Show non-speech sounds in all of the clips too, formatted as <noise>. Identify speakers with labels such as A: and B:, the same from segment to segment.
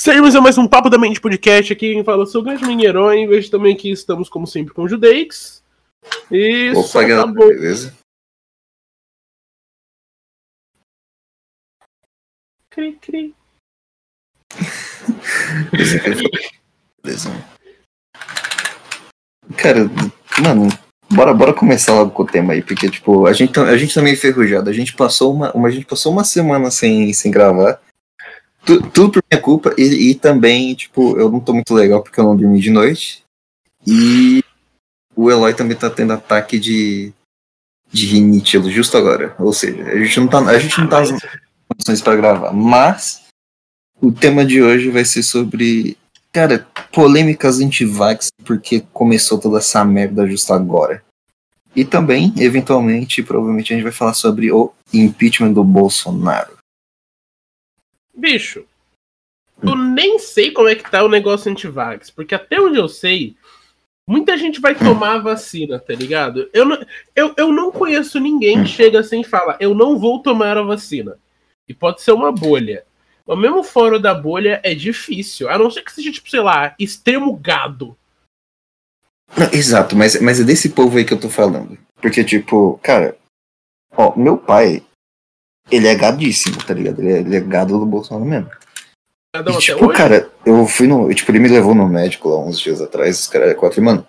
A: Seguimos a mais um Papo da Mente Podcast aqui. Quem fala sou o grande Minherói. Vejo também que estamos, como sempre, com o Judeix. E
B: Opa,
A: tá
B: galera,
A: bom.
B: beleza?
A: Cri, cri.
B: Beleza. Cara, mano, bora, bora começar logo com o tema aí, porque, tipo, a gente, tá- a gente tá meio enferrujado. A gente passou uma, uma, a gente passou uma semana sem, sem gravar. Tu- tudo por minha culpa, e, e também, tipo, eu não tô muito legal porque eu não dormi de noite. E o Eloy também tá tendo ataque de, de rinite justo agora. Ou seja, a gente não tá, a gente não tá nas condições pra gravar. Mas o tema de hoje vai ser sobre, cara, polêmicas anti-vax, porque começou toda essa merda justo agora. E também, eventualmente, provavelmente a gente vai falar sobre o impeachment do Bolsonaro.
A: Bicho, eu nem sei como é que tá o negócio anti-vax, porque até onde eu sei, muita gente vai tomar a vacina, tá ligado? Eu não, eu, eu não conheço ninguém que chega assim e fala, eu não vou tomar a vacina. E pode ser uma bolha. Mas mesmo fora da bolha é difícil. A não ser que seja, tipo, sei lá, extremo gado.
B: Exato, mas, mas é desse povo aí que eu tô falando. Porque, tipo, cara, ó, meu pai, ele é gadíssimo, tá ligado? Ele é, ele é gado do Bolsonaro mesmo. E, tipo, cara, eu fui no. Tipo, ele me levou no médico lá uns dias atrás, os caras quatro, mano.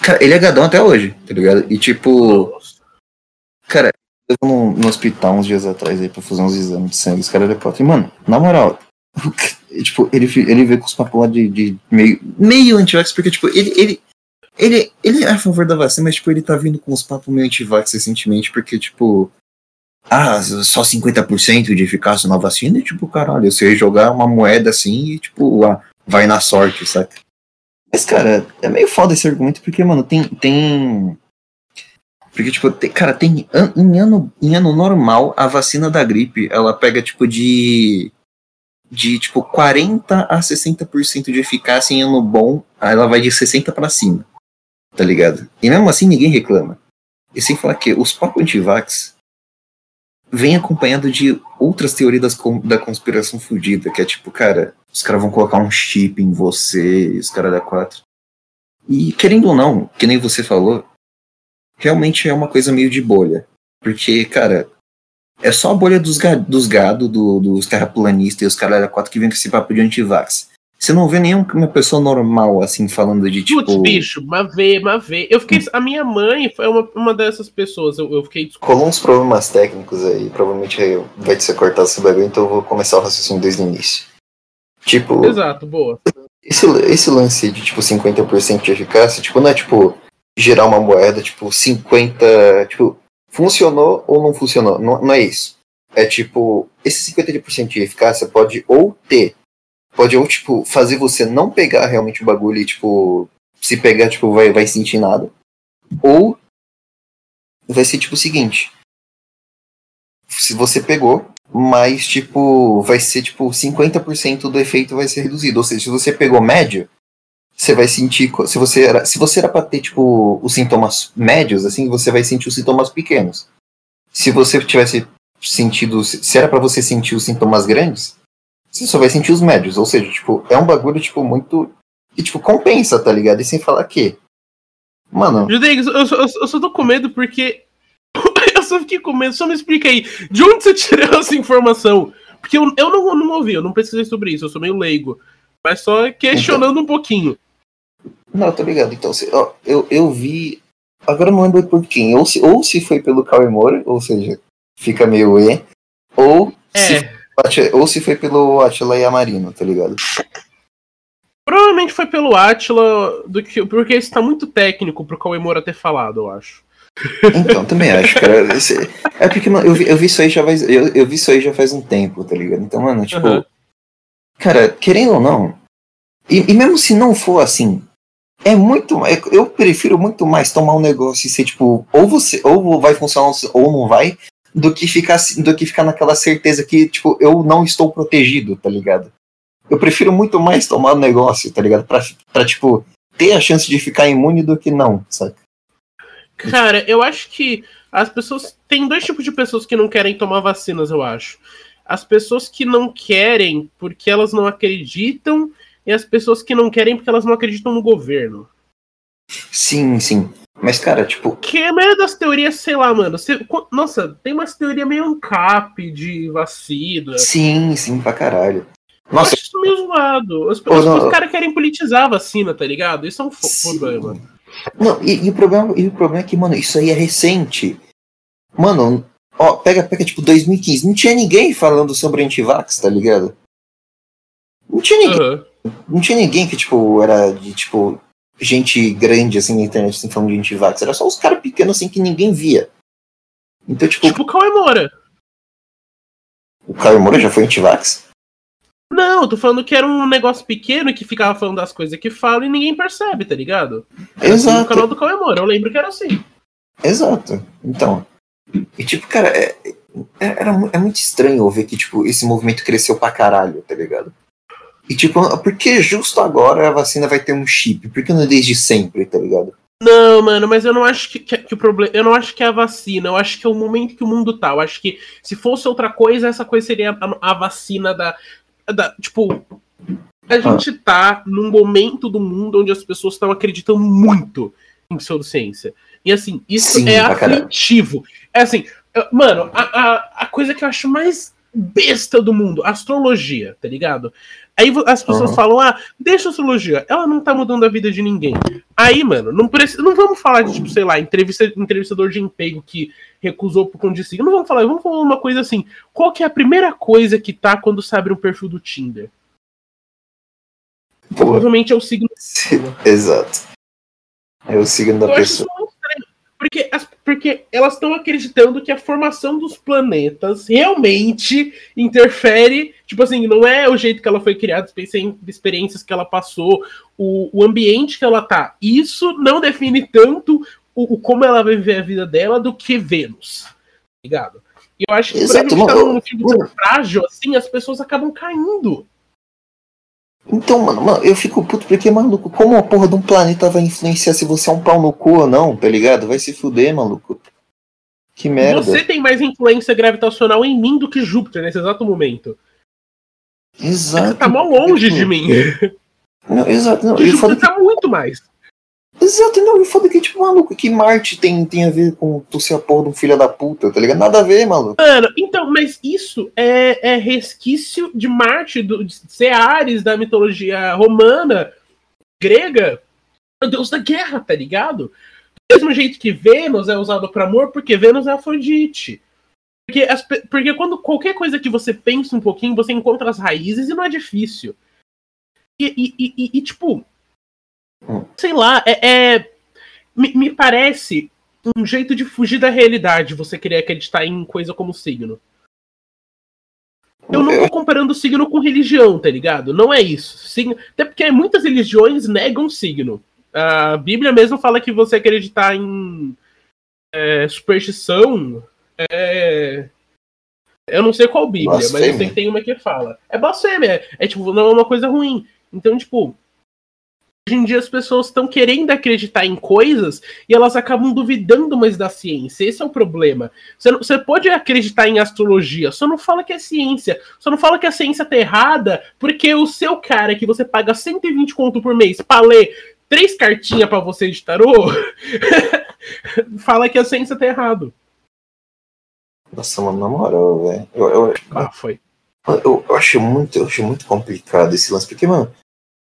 B: Cara, ele é gadão até hoje, tá ligado? E tipo,
A: Nossa.
B: cara, eu no, no hospital uns dias atrás aí pra fazer uns exames de sangue, os caras quatro. E, mano, na moral, <laughs> tipo, ele, ele veio com os papos lá de, de meio, meio anti-vax, porque, tipo, ele, ele, ele, ele é a favor da vacina, mas, tipo, ele tá vindo com os papos meio anti-vax recentemente, porque, tipo, ah, só 50% de eficácia na vacina, e, tipo, caralho, você jogar uma moeda assim e, tipo, ah, vai na sorte, saca? Mas, cara, é meio foda esse argumento, porque, mano, tem. tem... Porque, tipo, tem- cara, tem. an- Em ano, em ano normal, a vacina da gripe, ela pega, tipo, de. De, tipo, 40 a 60% de eficácia em ano bom, aí ela vai de 60 pra cima. Tá ligado? E mesmo assim ninguém reclama. E sem falar que os papos antivax vem acompanhado de outras teorias das da conspiração fudida, que é tipo, cara, os caras vão colocar um chip em você, e os caras da quatro. E querendo ou não, que nem você falou, realmente é uma coisa meio de bolha. Porque, cara, é só a bolha dos, ga dos gado, do, dos terraplanistas e os caras da quatro que vem com esse papo de antivax. Você não vê nenhuma pessoa normal, assim, falando de tipo.
A: Putz, bicho, mas vê, mas vê. Eu fiquei. A minha mãe foi uma, uma dessas pessoas. Eu, eu fiquei.
B: Rolou uns problemas técnicos aí, provavelmente vai ser cortado esse bagulho, então eu vou começar o raciocínio desde o início. Tipo,
A: Exato, boa.
B: esse, esse lance de tipo 50% de eficácia, tipo, não é tipo gerar uma moeda, tipo, 50. Tipo, funcionou ou não funcionou. Não, não é isso. É tipo, esse 50% de eficácia pode ou ter, pode ou, tipo, fazer você não pegar realmente o bagulho e, tipo, se pegar, tipo, vai, vai sentir nada. Ou vai ser tipo o seguinte. Se você pegou, mas tipo, vai ser tipo 50% do efeito vai ser reduzido. Ou seja, se você pegou médio, você vai sentir. Se você era, se você era pra ter tipo os sintomas médios, assim, você vai sentir os sintomas pequenos. Se você tivesse sentido. Se era pra você sentir os sintomas grandes, você só vai sentir os médios. Ou seja, tipo, é um bagulho, tipo, muito. E tipo, compensa, tá ligado? E sem falar que. Mano,
A: Judeix, eu, só- eu, eu só tô com medo porque. <coughs> eu só fiquei com medo. Só me explica aí. De onde você tirou essa informação? Porque eu, eu não, não ouvi, eu não pesquisei sobre isso, eu sou meio leigo. Mas só questionando um pouquinho.
B: Não, tô ligado. Então, se- ó, eu, eu vi. Agora eu não lembro por quem. Ou se, ou se foi pelo Cauê Moura, ou seja, fica meio E. Ou, se,
A: É.
B: Ati- ou se foi pelo Atila e Amarino, tá ligado?
A: Provavelmente foi pelo Atila, do que, porque isso tá muito técnico pro Cauê Moura ter falado, eu acho.
B: Então, também acho, cara. É porque, mano, eu vi, eu vi isso aí já faz. Eu, eu vi isso aí já faz um tempo, tá ligado? Então, mano, tipo.
A: Aham.
B: Cara, querendo ou não. E, e mesmo se não for assim. É muito. é- Eu prefiro muito mais tomar um negócio e ser tipo. Ou você. Ou vai funcionar ou não vai. Do que ficar, do que ficar naquela certeza que, tipo, eu não estou protegido, tá ligado? Eu prefiro muito mais tomar o negócio, tá ligado? Pra, pra, tipo, ter a chance de ficar imune do que não, sabe?
A: Cara, eu acho que as pessoas. Tem dois tipos de pessoas que não querem tomar vacinas, eu acho. as pessoas que não querem porque elas não acreditam e as pessoas que não querem porque elas não acreditam no governo.
B: Sim, sim. Mas, cara, tipo.
A: Que a maioria das teorias, sei lá, mano. Você, nossa, tem umas teorias meio ancap de vacina.
B: Sim, sim, pra caralho.
A: Nossa. Eu acho isso meio zoado. Os, os, os caras querem politizar a vacina, tá ligado? Isso é um sim. problema.
B: Não, e, e, o problema, e o problema é que, mano, isso aí é recente. Mano, ó, pega, pega tipo 2015. Não tinha ninguém falando sobre antivax, tá ligado? Não tinha ninguém. Uhum. Não tinha ninguém que, tipo, era de, tipo, gente grande, assim, na internet, assim, falando de antivax. Era só os caras pequenos, assim, que ninguém via. Então, tipo.
A: Tipo o Cauê Moura.
B: O Cauê Moura já foi antivax?
A: Não, eu tô falando que era um negócio pequeno que ficava falando das coisas que fala e ninguém percebe, tá ligado?
B: Era Exato. Assim,
A: no canal do Cauê Moura, eu lembro que era assim.
B: Exato. Então. E tipo, cara, é, é, era, é muito estranho ver que, tipo, esse movimento cresceu pra caralho, tá ligado? E tipo, por que justo agora a vacina vai ter um chip? Por que não é desde sempre, tá ligado?
A: Não, mano, mas eu não acho que, que, que, o problema. Eu não acho que é a vacina, eu acho que é o momento que o mundo tá. Eu acho que se fosse outra coisa, essa coisa seria a, a vacina da, da. Tipo. A ah. gente tá num momento do mundo onde as pessoas estão acreditando muito em pseudociência. E assim, isso Sim, é aflitivo. É assim, mano, a, a, a coisa que eu acho mais besta do mundo, astrologia, tá ligado? Aí as pessoas uhum. falam, ah, deixa a astrologia, ela não tá mudando a vida de ninguém. Aí, mano, não precisa, não vamos falar de, tipo, sei lá, entrevista, entrevistador de emprego que recusou por conta de signo. Não vamos falar, vamos falar uma coisa assim. Qual que é a primeira coisa que tá quando você abre um perfil do Tinder? Provavelmente é o signo.
B: Exato. É o signo da eu pessoa.
A: Porque, as, porque elas estão acreditando que a formação dos planetas realmente interfere. Tipo assim, não é o jeito que ela foi criada, experiências que ela passou, o, o ambiente que ela tá. Isso não define tanto o, o como ela vai viver a vida dela do que Vênus. Ligado? E eu acho que Exato, por a gente tá num filme frágil, assim, as pessoas acabam caindo.
B: Então, mano, mano, eu fico puto porque, maluco, como a porra de um planeta vai influenciar se você é um pau no cu ou não, tá ligado? Vai se fuder, maluco. Que merda.
A: Você tem mais influência gravitacional em mim do que Júpiter nesse exato momento.
B: Exato. Você
A: tá mal longe de mim.
B: Não, exato, não. <laughs>
A: Júpiter tá muito mais.
B: Exato, não, e foda que, tipo, maluco, que Marte tem, tem a ver com tu ser a porra de um filho da puta, tá ligado? Nada a ver, maluco.
A: Mano, então, mas isso é, é resquício de Marte, do, de ser Ares da mitologia romana, grega, o deus da guerra, tá ligado? Do mesmo jeito que Vênus é usado para amor, porque Vênus é Afrodite. Porque, as, porque quando qualquer coisa que você pensa um pouquinho, você encontra as raízes e não é difícil. E, e, e, e tipo. Sei lá, é, é me, me, parece um jeito de fugir da realidade você querer acreditar em coisa como signo. Eu não tô comparando signo com religião, tá ligado? Não é isso. Signo, até porque muitas religiões negam signo. A Bíblia mesmo fala que você acreditar em é, superstição é. Eu não sei qual Bíblia, blasfêmia. mas eu sei que tem uma que fala. É blasfêmia, é, é tipo, não é uma coisa ruim. Então, tipo, Hoje em dia as pessoas estão querendo acreditar em coisas e elas acabam duvidando mais da ciência. Esse é o problema. Você, não, você pode acreditar em astrologia, só não fala que é ciência. Só não fala que a ciência tá errada porque o seu cara que você paga 120 conto por mês pra ler três cartinhas para você de tarô <laughs> fala que a ciência tá errado.
B: Nossa, mano, na moral, velho. Eu, eu,
A: ah, foi.
B: Eu, eu, acho muito, eu acho muito complicado esse lance, porque, mano,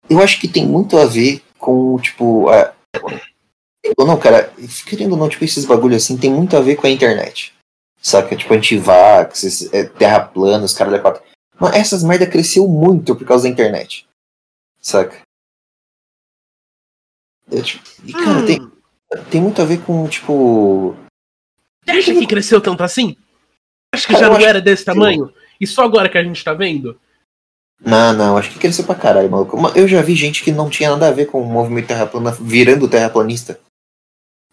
B: eu acho que tem muito a ver com, tipo, a... ou não, cara, querendo ou não, tipo, esses bagulho assim tem muito a ver com a internet. Saca? Tipo, antivax, é, terra plana, os caras da quatro. Mas essas merda cresceu muito por causa da internet. Saca? É, tipo, e, cara, hum. tem, tem muito a ver com, tipo.
A: Você acha que cresceu tanto assim? Acho que cara, já não era desse tamanho? E só agora que a gente tá vendo?
B: Não, não, acho que cresceu pra caralho, maluco. Eu já vi gente que não tinha nada a ver com o movimento terraplanista virando terraplanista.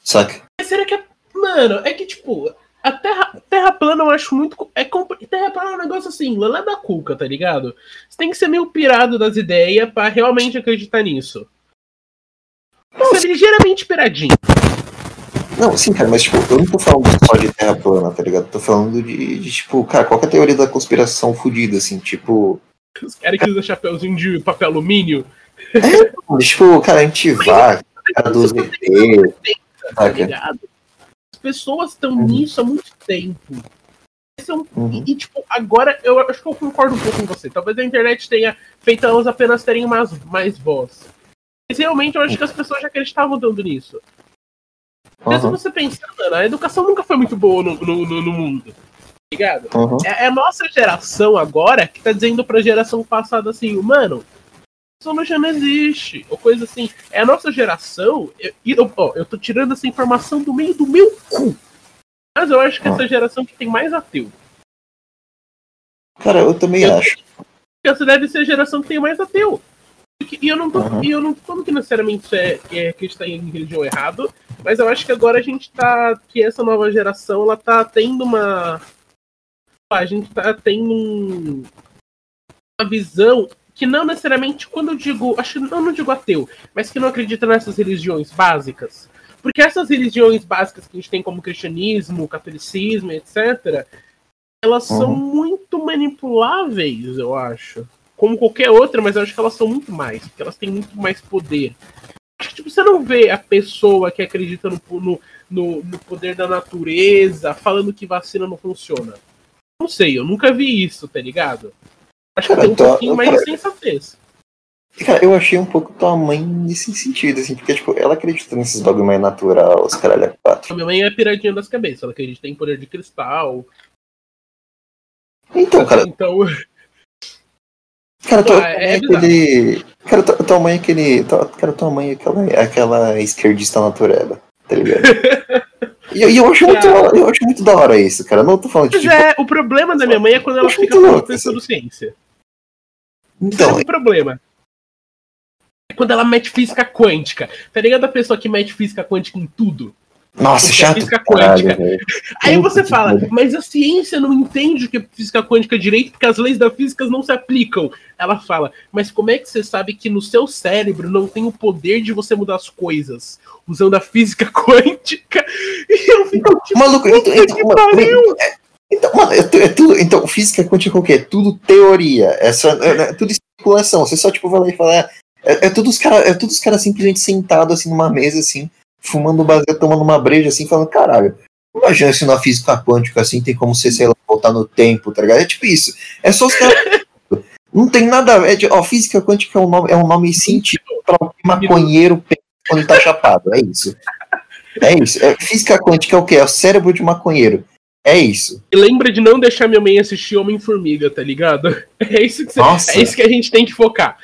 B: Saca?
A: Será que é. Mano, é que tipo, a terra, terra plana eu acho muito. É Terra plana é um negócio assim, lá da cuca, tá ligado? Você tem que ser meio pirado das ideias para realmente acreditar nisso. Nossa, ligeiramente piradinho.
B: Não, sim, cara, mas tipo, eu não tô falando só de terra plana, tá ligado? Tô falando de, de tipo, cara, qual que é a teoria da conspiração fodida, assim, tipo.
A: Os caras que usam chapéuzinho de papel alumínio.
B: É, tipo, cara, a gente vai, cara ET,
A: tá ligado? As pessoas estão
B: Uhum.
A: nisso há muito tempo. Esse é um-
B: Uhum.
A: E, tipo, agora eu acho que eu concordo um pouco com você. Talvez a internet tenha feito elas apenas terem mais, mais voz. Mas realmente eu acho que as pessoas já acreditavam tanto nisso. Mesmo
B: Uhum,
A: você pensando, a educação nunca foi muito boa no, no, no- no mundo. Ligado?
B: uhum.
A: É, é a nossa geração agora que tá dizendo pra geração passada assim, mano, isso já não existe. Ou coisa assim. É a nossa geração. eu- eu, ó, eu tô tirando essa informação do meio do meu cu. Mas eu acho que
B: Ah.
A: essa geração que tem mais ateu.
B: Cara, eu também
A: Eu-
B: acho.
A: Essa deve ser a geração que tem mais ateu. E eu não tô,
B: Uhum.
A: e eu não tô que necessariamente isso é, é acreditar em religião errado, mas eu acho que agora a gente tá. Que essa nova geração ela tá tendo uma. A gente tá tendo um- uma visão que não necessariamente, quando eu digo. Acho eu não digo ateu, mas que não acredita nessas religiões básicas. Porque essas religiões básicas que a gente tem como cristianismo, catolicismo, etc., elas são
B: Uhum.
A: muito manipuláveis, eu acho. Como qualquer outra, mas eu acho que elas são muito mais, porque elas têm muito mais poder. Acho que tipo, você não vê a pessoa que acredita no, no, no, no poder da natureza falando que vacina não funciona. Não sei, eu nunca vi isso, tá ligado? Acho que
B: Cara,
A: tem um
B: então,
A: pouquinho mais
B: cara-
A: de sensatez.
B: Cara, eu achei um pouco tua mãe nesse sentido, assim, porque, tipo, ela acredita nesses bagulho mais natural, os caralho é
A: A
B: quatro.
A: minha mãe é piradinha das cabeças, ela acredita em poder de cristal.
B: Então, cara,
A: Então,
B: cara, tua,
A: Ah,
B: tua
A: é
B: mãe é aquele. Cara, tua, tua mãe é aquele. Tua, cara, tua mãe é aquela, é aquela esquerdista natureba, tá ligado? <laughs> E eu, e eu acho muito, eu acho muito da hora isso, cara. Eu não tô falando de
A: mas
B: tipo.
A: é, o problema da minha mãe é quando ela fica falando
B: louco,
A: pensando ciência.
B: Então,
A: Esse é o problema. É quando ela mete física quântica. Tá ligado a pessoa que mete física quântica em tudo?
B: Nossa,
A: Porque
B: chato.
A: física
B: caralho,
A: quântica.
B: velho.
A: Aí você
B: que
A: fala, mas a ciência não entende o que é física quântica direito porque as leis da física não se aplicam. Ela fala, mas como é que você sabe que no seu cérebro não tem o poder de você mudar as coisas usando a física <laughs> quântica? E eu fico tipo,
B: Maluco, então,
A: puta
B: então,
A: que
B: mano,
A: pariu!
B: é- então, mano, é, tu- é tudo. Então, física quântica é o quê? É tudo teoria. É, só, é, é tudo especulação. Você só, tipo, vai lá e fala. É, é, é tudo os caras é tudo os caras simplesmente sentados assim numa mesa, assim, fumando baseado, tomando uma breja, assim, falando, caralho. Imagina se na física quântica, assim, tem como você, sei lá, voltar no tempo, tá ligado? É tipo isso. É só os caras. <laughs> Não tem nada a ver. é de- Ó, física quântica é um nome, é um nome científico para o que maconheiro pensa quando ele tá chapado. É isso. É isso. É, física quântica é o quê? É o cérebro de maconheiro. É isso.
A: E lembra de não deixar minha mãe assistir Homem-Formiga, tá ligado? <laughs> É isso, que é isso que a gente tem que focar.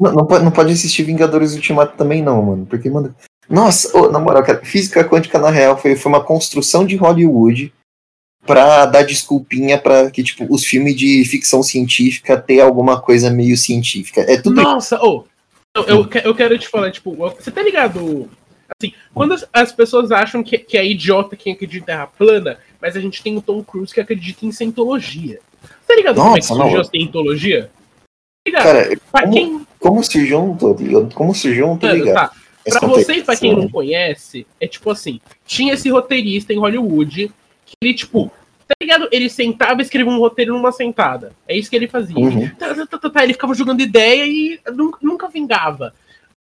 B: Não, não pode, não pode assistir Vingadores Ultimato também, não, mano. Porque, mano. Nossa, ô, na moral, cara, física quântica, na real, foi, foi uma construção de Hollywood pra dar desculpinha pra que, tipo, os filmes de ficção científica ter alguma coisa meio científica. É tudo
A: Nossa, ô! eu, eu, eu quero te falar, tipo, você tá ligado? Assim, quando as, as pessoas acham que, que é idiota quem acredita em terra plana, mas a gente tem o Tom Cruise que acredita em cientologia. Você tá ligado como é que
B: Nossa,
A: surgiu
B: não.
A: a cientologia? Tá ligado?
B: Cara,
A: pra
B: como-
A: quem.
B: como tô ligado. Como não tô
A: Mano,
B: ligado.
A: tá.
B: Esse
A: Pra
B: contexto,
A: você e pra quem não conhece, é tipo assim: tinha esse roteirista em Hollywood que ele, tipo, tá ligado? Ele sentava e escrevia um roteiro numa sentada. É isso que ele fazia.
B: Uhum.
A: Tá, tá, tá, tá, tá, ele ficava jogando ideia e nunca, nunca vingava.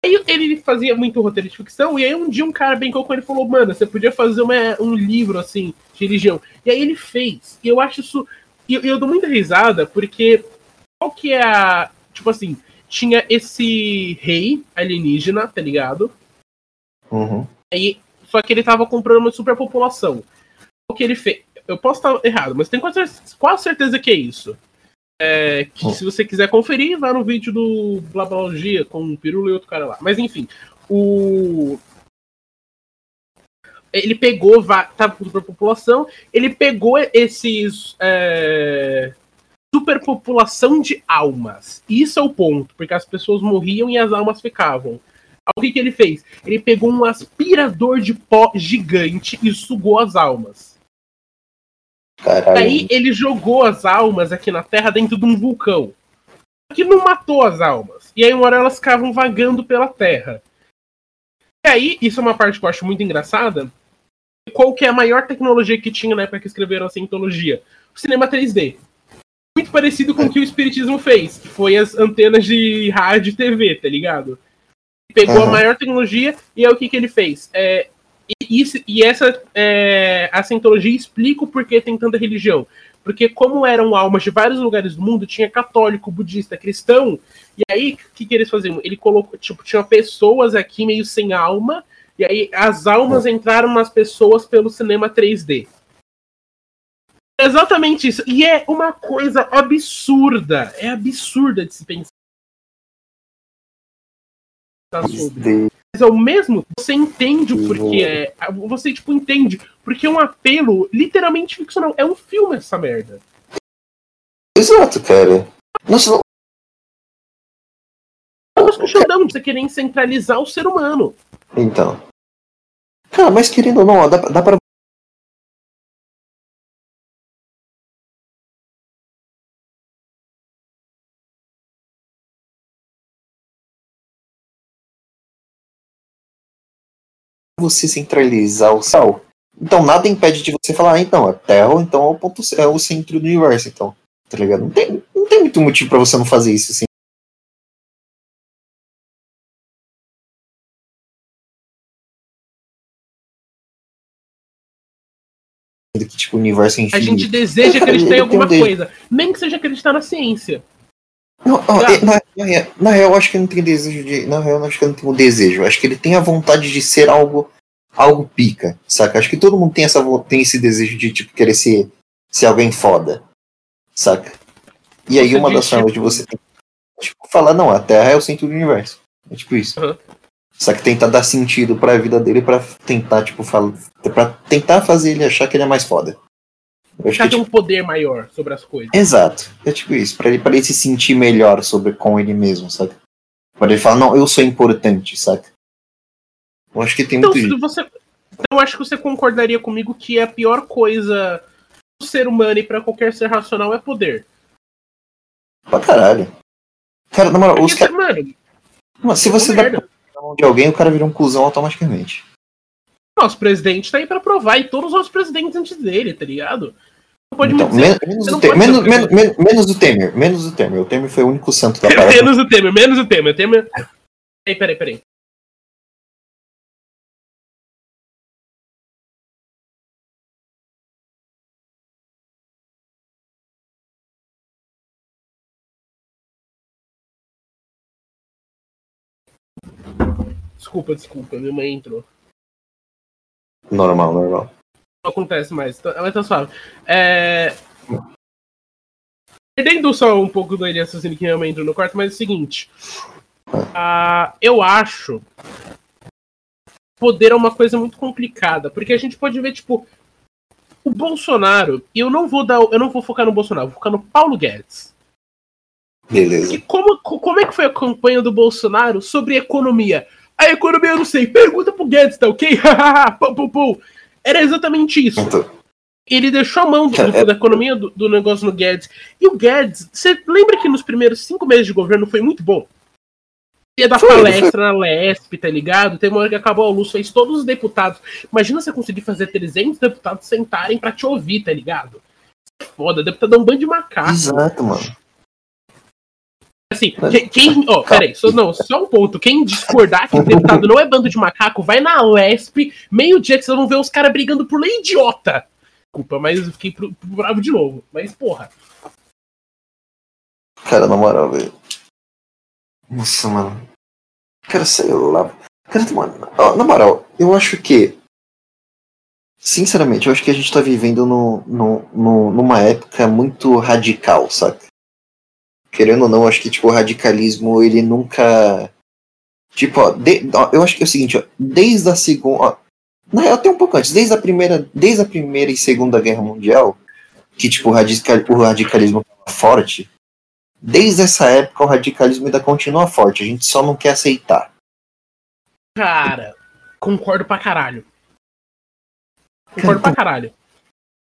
A: Aí ele fazia muito roteiro de ficção, e aí um dia um cara brincou com ele e falou: Mano, você podia fazer uma- um livro assim, de religião. E aí ele fez. E eu acho isso. E eu, eu dou muita risada, porque qual que é a. Tipo assim, tinha esse rei alienígena, tá ligado?
B: Uhum.
A: Aí, só que ele tava comprando uma superpopulação. O que ele fez? Eu posso estar errado, mas tenho quase, quase certeza que é isso. É, que
B: Hum.
A: se você quiser conferir, vá no vídeo do Blabologia com o Pirula e outro cara lá. Mas enfim, o. Ele pegou, va- tava com superpopulação, ele pegou esses. É, superpopulação de almas. Isso é o ponto, porque as pessoas morriam e as almas ficavam. O que, que ele fez? Ele pegou um aspirador de pó gigante e sugou as almas.
B: Caralho.
A: Aí ele jogou as almas aqui na Terra dentro de um vulcão. Que não matou as almas. E aí uma hora elas ficavam vagando pela Terra. E aí, isso é uma parte que eu acho muito engraçada. Qual que é a maior tecnologia que tinha na época que escreveram a cientologia? O cinema 3D. Muito parecido com o que o Espiritismo fez, que foi as antenas de rádio e TV, tá ligado? Pegou uhum. a maior tecnologia e é o que, que ele fez. É, e, e, essa é, a cientologia explica o porquê tem tanta religião. Porque como eram almas de vários lugares do mundo, tinha católico, budista, cristão, e aí o que, que eles faziam? Ele colocou, tipo, tinha pessoas aqui meio sem alma, e aí as almas entraram nas pessoas pelo cinema 3D. Exatamente isso. E é uma coisa absurda. É absurda de se pensar sobre. Mas ao mesmo você entende o porquê é. Você, tipo, entende. Porque é um apelo literalmente ficcional. É um filme essa merda.
B: Exato, cara. Nossa, não.
A: Nós continuamos você querer centralizar o ser humano.
B: Então. Cara, mas querendo ou não, dá, dá pra você centralizar o sal. Então nada impede de você falar, ah, então, a Terra então é o ponto é o centro do universo, então. Tá ligado? Não tem, não tem muito motivo para você não fazer isso assim. Que, tipo, o universo é
A: A gente deseja acreditar em alguma coisa, nem que seja acreditar na ciência.
B: Não, na, na, na, real, eu acho que ele não tem desejo de. Na real, eu acho que ele não tem o desejo. Acho que ele tem a vontade de ser algo algo pica, saca? Acho que todo mundo tem, essa, tem esse desejo de tipo, querer ser, ser alguém foda, saca? E aí, você uma das formas tipo... de você tipo, falar, não, a Terra é o centro do universo. É tipo isso. Uhum. Só que tentar dar sentido pra vida dele para tentar, tipo, falar. para tentar fazer ele achar que ele é mais foda.
A: Achar que, é, um tipo... poder maior sobre as coisas.
B: Exato. É tipo isso. Pra ele, pra ele se sentir melhor sobre com ele mesmo, sabe? Pra ele falar, não, eu sou importante, saca? Eu acho que tem
A: então,
B: muito
A: você, Eu acho que você concordaria comigo que a pior coisa do ser humano e para qualquer ser racional é poder.
B: Pra caralho. Cara, na moral, os caras. Mano, se você dá mão de alguém, o cara vira um cuzão automaticamente.
A: Nosso presidente tá aí pra provar, e todos os presidentes antes dele, tá ligado?
B: Pode então, dizer, menos, Temer, menos, menos, menos, menos do Temer, menos do Temer. O Temer foi o único santo da
A: parada. menos do Temer, menos do Temer. Temer. Peraí, peraí, peraí. Desculpa, desculpa, minha mãe entrou.
B: Normal, normal.
A: Acontece mais, tá, mas tá suave. É... Perdendo só um pouco do Elias assim que mãe entrou no quarto, mas é o seguinte. Uh, eu acho poder é uma coisa muito complicada, porque a gente pode ver, tipo, o Bolsonaro, e eu não vou dar, eu não vou focar no Bolsonaro, vou focar no Paulo Guedes.
B: Beleza.
A: E como, como é que foi a campanha do Bolsonaro sobre economia? A economia eu não sei. Pergunta pro Guedes, tá ok? <laughs> pum, pum, pum. Era exatamente isso. Então... Ele deixou a mão do, do, da economia do, do, negócio no Guedes. E o Guedes, você lembra que nos primeiros cinco meses de governo foi muito bom? Ia dar foi, palestra foi. na LESP, tá ligado? Tem uma hora que acabou a luz, fez todos os deputados. Imagina você conseguir fazer 300 deputados sentarem para te ouvir, tá ligado? É foda, deputado é um bando de macaco.
B: Exato, mano.
A: Assim, quem. ó, peraí, só, não, só um ponto. Quem discordar que o deputado não é bando de macaco, vai na LESP, meio-dia que vocês vão ver os caras brigando por lei idiota. Desculpa, mas eu fiquei bravo de novo. Mas, porra.
B: Cara, na moral, velho. Nossa, mano. Cara, sei lá. Cara, mano, ó, na moral, eu acho que. Sinceramente, eu acho que a gente tá vivendo no, no, no, numa época muito radical, saca? Querendo ou não, acho que tipo, o radicalismo ele nunca. Tipo, ó, de, ó, eu acho que é o seguinte, ó, desde a segunda. Na real, até um pouco antes, desde a primeira, desde a primeira e segunda guerra mundial, que tipo, o, radical, o radicalismo estava forte, desde essa época o radicalismo ainda continua forte, a gente só não quer aceitar.
A: Cara, concordo pra caralho. Concordo cara, pra caralho.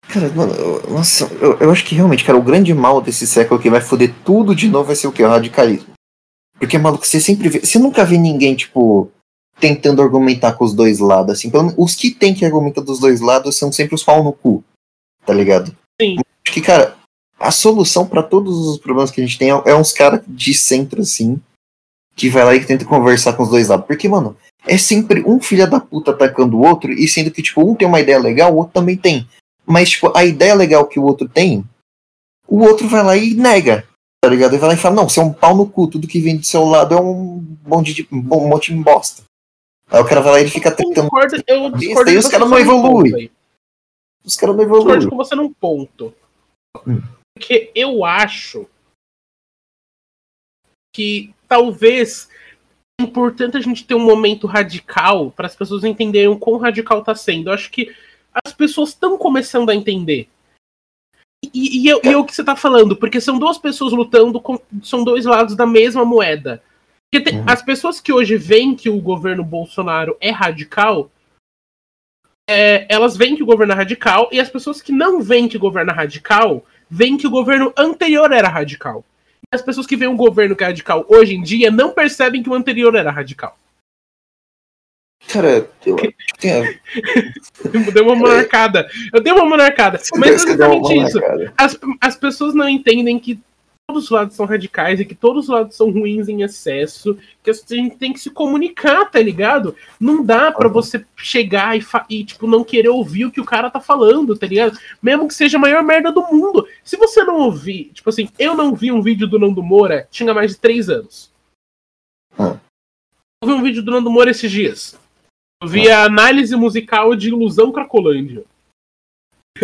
B: Cara, mano, eu, nossa, eu, eu, acho que realmente, cara, o grande mal desse século que vai foder tudo de novo vai ser o que? O radicalismo. Porque, maluco, você sempre vê. Você nunca vê ninguém, tipo. tentando argumentar com os dois lados, assim. Os que tem que argumentar dos dois lados são sempre os pau no cu, tá ligado?
A: Sim.
B: Acho que, cara, a solução para todos os problemas que a gente tem é, é uns caras de centro, assim, que vai lá e tenta conversar com os dois lados. Porque, mano, é sempre um filho da puta atacando o outro, e sendo que, tipo, um tem uma ideia legal, o outro também tem. Mas, tipo, a ideia legal que o outro tem, o outro vai lá e nega. Tá ligado? Ele vai lá e fala, não, você é um pau no cu, tudo que vem do seu lado é um monte de, um monte de bosta. Aí o cara vai lá e ele fica tentando.
A: Eu discordo
B: aí os caras não evoluem. Os caras não
A: discordo
B: evoluem.
A: com você num ponto.
B: Hum.
A: Porque eu acho que talvez é importante a gente ter um momento radical para as pessoas entenderem o quão radical tá sendo. Eu acho que as pessoas estão começando a entender. E, e, é- e é o que você tá falando, porque são duas pessoas lutando, com, são dois lados da mesma moeda. Porque tem-
B: Uhum.
A: as pessoas que hoje veem que o governo Bolsonaro é radical, é, elas veem que o governo é radical, e as pessoas que não veem que o governo é radical, veem que o governo anterior era radical. E as pessoas que veem o governo que é radical hoje em dia não percebem que o anterior era radical.
B: Cara, eu acho que tem.
A: Eu dei uma monarcada. Eu dei uma monarcada. Mas é
B: deu
A: exatamente isso. As, as pessoas não entendem que todos os lados são radicais e que todos os lados são ruins em excesso, que a gente tem que se comunicar, tá ligado? Não dá pra
B: Uhum.
A: você chegar e, e, tipo, não querer ouvir o que o cara tá falando, tá ligado? Mesmo que seja a maior merda do mundo. Se você não ouvir, tipo assim, eu não vi um vídeo do Nando Moura, tinha mais de três anos.
B: Ah.
A: Eu vi um vídeo do Nando Moura esses dias. Eu vi a análise musical de Ilusão Cracolândia.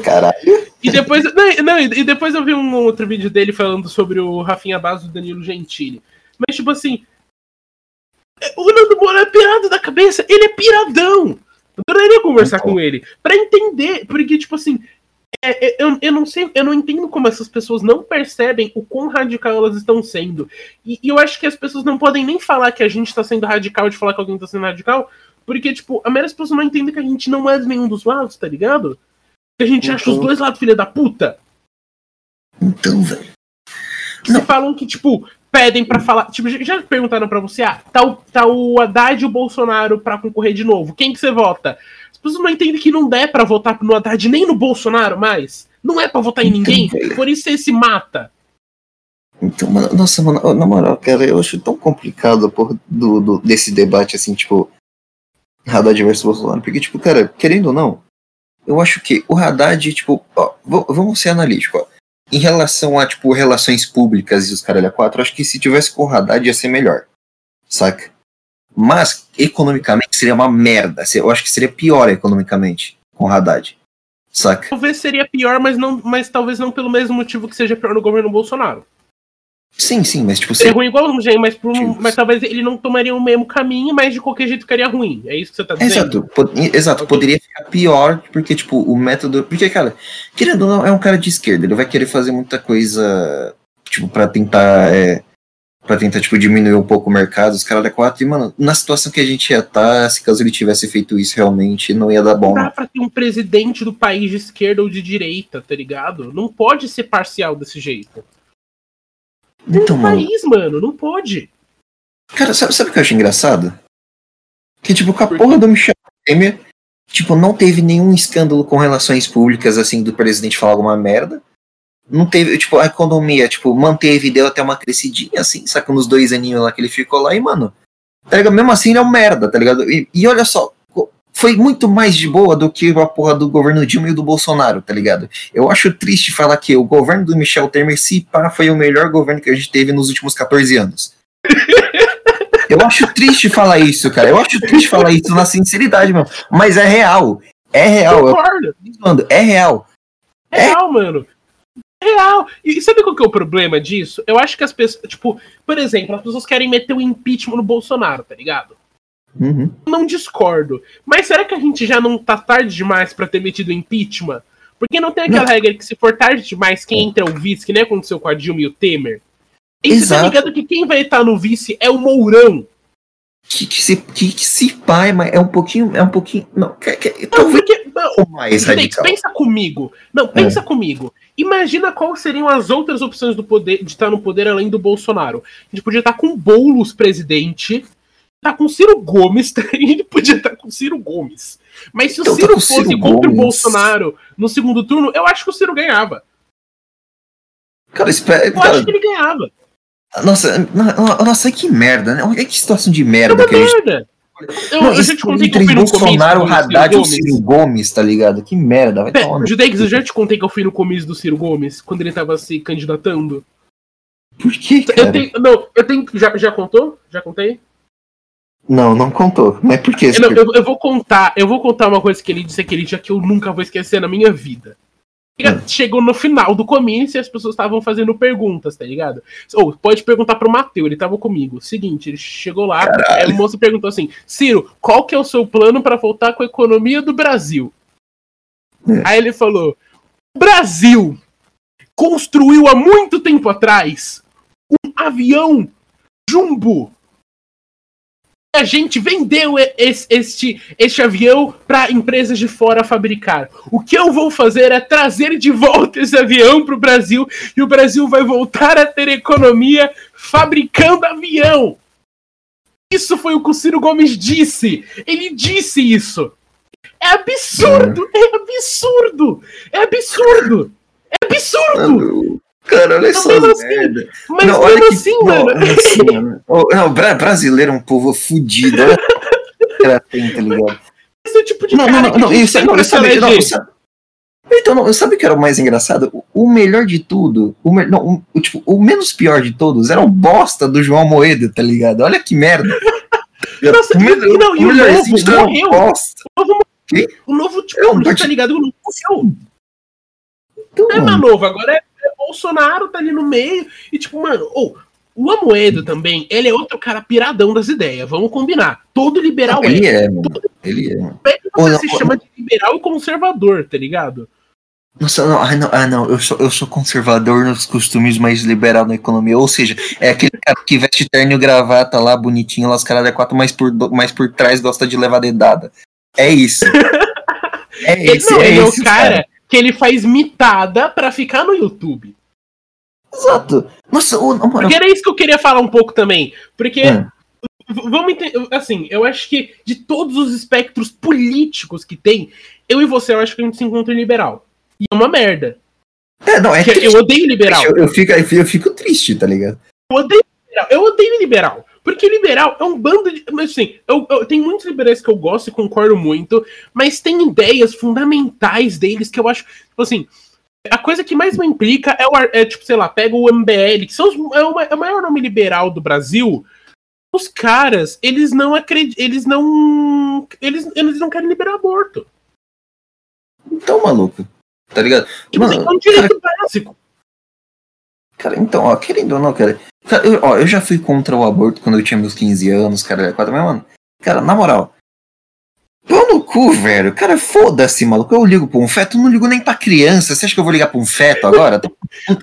B: Caralho.
A: E depois, não, não, e depois eu vi um outro vídeo dele falando sobre o Rafinha Basso e Danilo Gentili. Mas, tipo assim. O Nando Moura é pirado da cabeça. Ele é piradão. Eu adoraria conversar
B: Então.
A: com ele. Pra entender. Porque, tipo assim. é- é- eu, eu não sei, eu não entendo como essas pessoas não percebem o quão radical elas estão sendo. E, e eu acho que as pessoas não podem nem falar que a gente tá sendo radical de falar que alguém tá sendo radical. Porque, tipo, a maioria das pessoas não entende que a gente não é de nenhum dos lados, tá ligado? Que a gente acha os
B: Então.
A: dois lados filha da puta.
B: Então, velho.
A: que se falam que, tipo, pedem pra falar. Tipo, já- perguntaram pra você, ah, tá o, tá o Haddad e o Bolsonaro pra concorrer de novo. Quem que você vota? As pessoas não entendem que não der pra votar no Haddad nem no Bolsonaro mais. Não é pra votar em ninguém,
B: velho.
A: por isso você se mata.
B: Então, mano, nossa, mano, na moral, cara, eu acho tão complicado a porra do, do- desse debate, assim, tipo, Haddad versus Bolsonaro. Porque, tipo, cara, querendo ou não, eu acho que o Haddad, tipo, ó, vamos ser analíticos, ó. Em relação a, tipo, relações públicas e os caralho a quatro, acho que se tivesse com o Haddad ia ser melhor. Saca? Mas, economicamente, seria uma merda. Eu acho que seria pior economicamente com o Haddad. Saca?
A: Talvez seria pior, mas, não, mas talvez não pelo mesmo motivo que seja pior no governo Bolsonaro.
B: Sim, sim, mas, tipo,
A: Seria ruim igual o gente, mas, por um-
B: Motivos.
A: mas talvez ele não tomaria o mesmo caminho, mas de qualquer jeito ficaria ruim. É isso que você tá dizendo?
B: Exato, po- exato
A: Ok.
B: poderia ficar pior, porque, tipo, o método. Porque, cara, querendo ou não, é um cara de esquerda, ele vai querer fazer muita coisa, tipo, pra tentar. É, pra tentar, tipo, diminuir um pouco o mercado, os caras da 4. E, mano, na situação que a gente ia estar, se caso ele tivesse feito isso realmente, não ia dar bom.
A: Não dá
B: Não.
A: pra ter um presidente do país de esquerda ou de direita, tá ligado? Não pode ser parcial desse jeito.
B: Então, mano,
A: país, mano, não pode.
B: cara, sabe, sabe o que eu acho engraçado? Que, tipo, com a
A: Por
B: porra do Michel Temer, tipo, não teve nenhum escândalo com relações públicas, assim, do presidente falar alguma merda. Não teve, tipo, a economia, tipo, manteve, deu até uma crescidinha, assim, saca, nos dois aninhos lá que ele ficou lá, e, mano, tá ligado? Mesmo assim, ele é um merda, tá ligado? E, e olha só, foi muito mais de boa do que a porra do governo Dilma e do Bolsonaro, tá ligado? Eu acho triste falar que o governo do Michel Temer, se pá, foi o melhor governo que a gente teve nos últimos 14 anos. <laughs> Eu acho triste falar isso, cara. Eu acho triste falar isso na sinceridade, mano. Mas é real. É real.
A: Concordo.
B: é real.
A: É real, mano. É real. E sabe qual que é o problema disso? Eu acho que as pessoas, tipo, por exemplo, as pessoas querem meter o impeachment no Bolsonaro, tá ligado?
B: Uhum.
A: Não discordo. Mas será que a gente já não tá tarde demais pra ter metido impeachment? Porque não tem aquela regra que se for tarde demais, quem entra é o vice, que nem aconteceu com a Dilma e o Temer? E você tá
B: Exato.
A: ligado que quem vai estar no vice é o Mourão.
B: Que, que, se, que, que se pai, mas é um pouquinho. É um pouquinho. Não, que, que,
A: Não, porque. Não,
B: mais radical.
A: pensa comigo. Não, pensa comigo. Imagina quais seriam as outras opções do poder de estar no poder além do Bolsonaro. A gente podia estar com Boulos presidente. Tá com Ciro Gomes, <laughs> ele podia estar tá com Ciro Gomes. Mas se então, o Ciro fosse Ciro contra Gomes. o Bolsonaro no segundo turno, eu acho que o Ciro ganhava.
B: Cara, espera.
A: Eu
B: cara,
A: acho que ele ganhava.
B: Nossa, nossa, que merda, né? Olha que situação de merda
A: é
B: que
A: a gente. Merda.
B: Eu, não, eu já te contei que eu fui no Bolsonaro, comício Haddad e o Ciro Gomes, tá ligado? Que merda. Vai
A: Judex, eu já te contei que eu fui no comício do Ciro Gomes, quando ele tava se candidatando.
B: Por que, cara?
A: Eu tenho, não, eu tenho. Já, já contou? Já contei?
B: Não, não contou. Mas por que?
A: Não, eu, eu, vou contar, eu vou contar uma coisa que ele disse aquele dia que eu nunca vou esquecer na minha vida. Hum. Chegou no final do comício e as pessoas estavam fazendo perguntas, tá ligado? Ou pode perguntar pro Matheus, ele tava comigo. Seguinte, ele chegou lá, aí o moço perguntou assim: Ciro, qual que é o seu plano para voltar com a economia do Brasil? É. Aí ele falou: Brasil construiu há muito tempo atrás um avião jumbo a gente vendeu esse, este, este avião para empresas de fora fabricar. O que eu vou fazer é trazer de volta esse avião para o Brasil e o Brasil vai voltar a ter economia fabricando avião. Isso foi o que o Ciro Gomes disse. Ele disse isso. É absurdo! É absurdo! É absurdo! É absurdo!
B: Cara, olha só. Assim, merda.
A: Mas não, olha que, assim,
B: mano. Assim, mano. não, brasileiro é um povo fudido. Olha tem, tá ligado?
A: Esse é o tipo de
B: não, cara não, não, isso, não, eu sabe, não, sabe, então, não, sabe o que era o mais engraçado? O, o melhor de tudo, o, não, o, tipo, o menos pior de todos era o bosta do João Moeda, tá ligado? Olha que merda. <laughs>
A: Nossa, o, e, não, e o novo morreu. Bosta. O novo, o novo tipo, eu, tá ligado? O novo morreu. Então, não é mais novo, agora é Bolsonaro tá ali no meio. E tipo, mano, ou. Oh, o Amoedo também, ele é outro cara piradão das ideias, vamos combinar. Todo liberal
B: ele é. é Todo... Ele é. Como
A: é que você não, se não, chama de liberal e conservador, tá ligado?
B: Nossa, não, ah, não, ah, não, eu sou, eu sou conservador nos costumes, mas liberal na economia. Ou seja, é aquele cara que veste terno e gravata lá, bonitinho, caras é quatro, mas por, mas por trás gosta de levar dedada. É isso. <laughs>
A: é esse, não, é ele esse, é o cara, cara que ele faz mitada para ficar no YouTube.
B: Exato. Nossa, o,
A: o, Porque era isso que eu queria falar um pouco também. Porque, é. vamos entender, assim, eu acho que de todos os espectros políticos que tem, eu e você, eu acho que a gente se encontra em liberal. E é uma merda.
B: É, não, é
A: Eu odeio liberal.
B: Eu, eu, fico, eu fico triste, tá ligado?
A: Eu odeio liberal. Eu odeio liberal. Porque liberal é um bando de. Mas assim, eu, eu, tem muitos liberais que eu gosto e concordo muito, mas tem ideias fundamentais deles que eu acho. Tipo assim, a coisa que mais me implica é, o, é tipo, sei lá, pega o MBL, que são os, é, o, é o maior nome liberal do Brasil. Os caras, eles não acreditam. Eles não. Eles, eles não querem liberar aborto.
B: Então, maluco. Tá ligado?
A: Tipo assim, Mano, assim, é um direito cara... básico.
B: Cara, então, ó, querendo ou não, cara. Eu, ó, eu já fui contra o aborto quando eu tinha meus 15 anos, cara, quatro, mas, mano, cara, na moral. Pau no cu, velho. Cara, foda-se, maluco. Eu ligo pra um feto, não ligo nem pra criança. Você acha que eu vou ligar pra um feto agora? Tá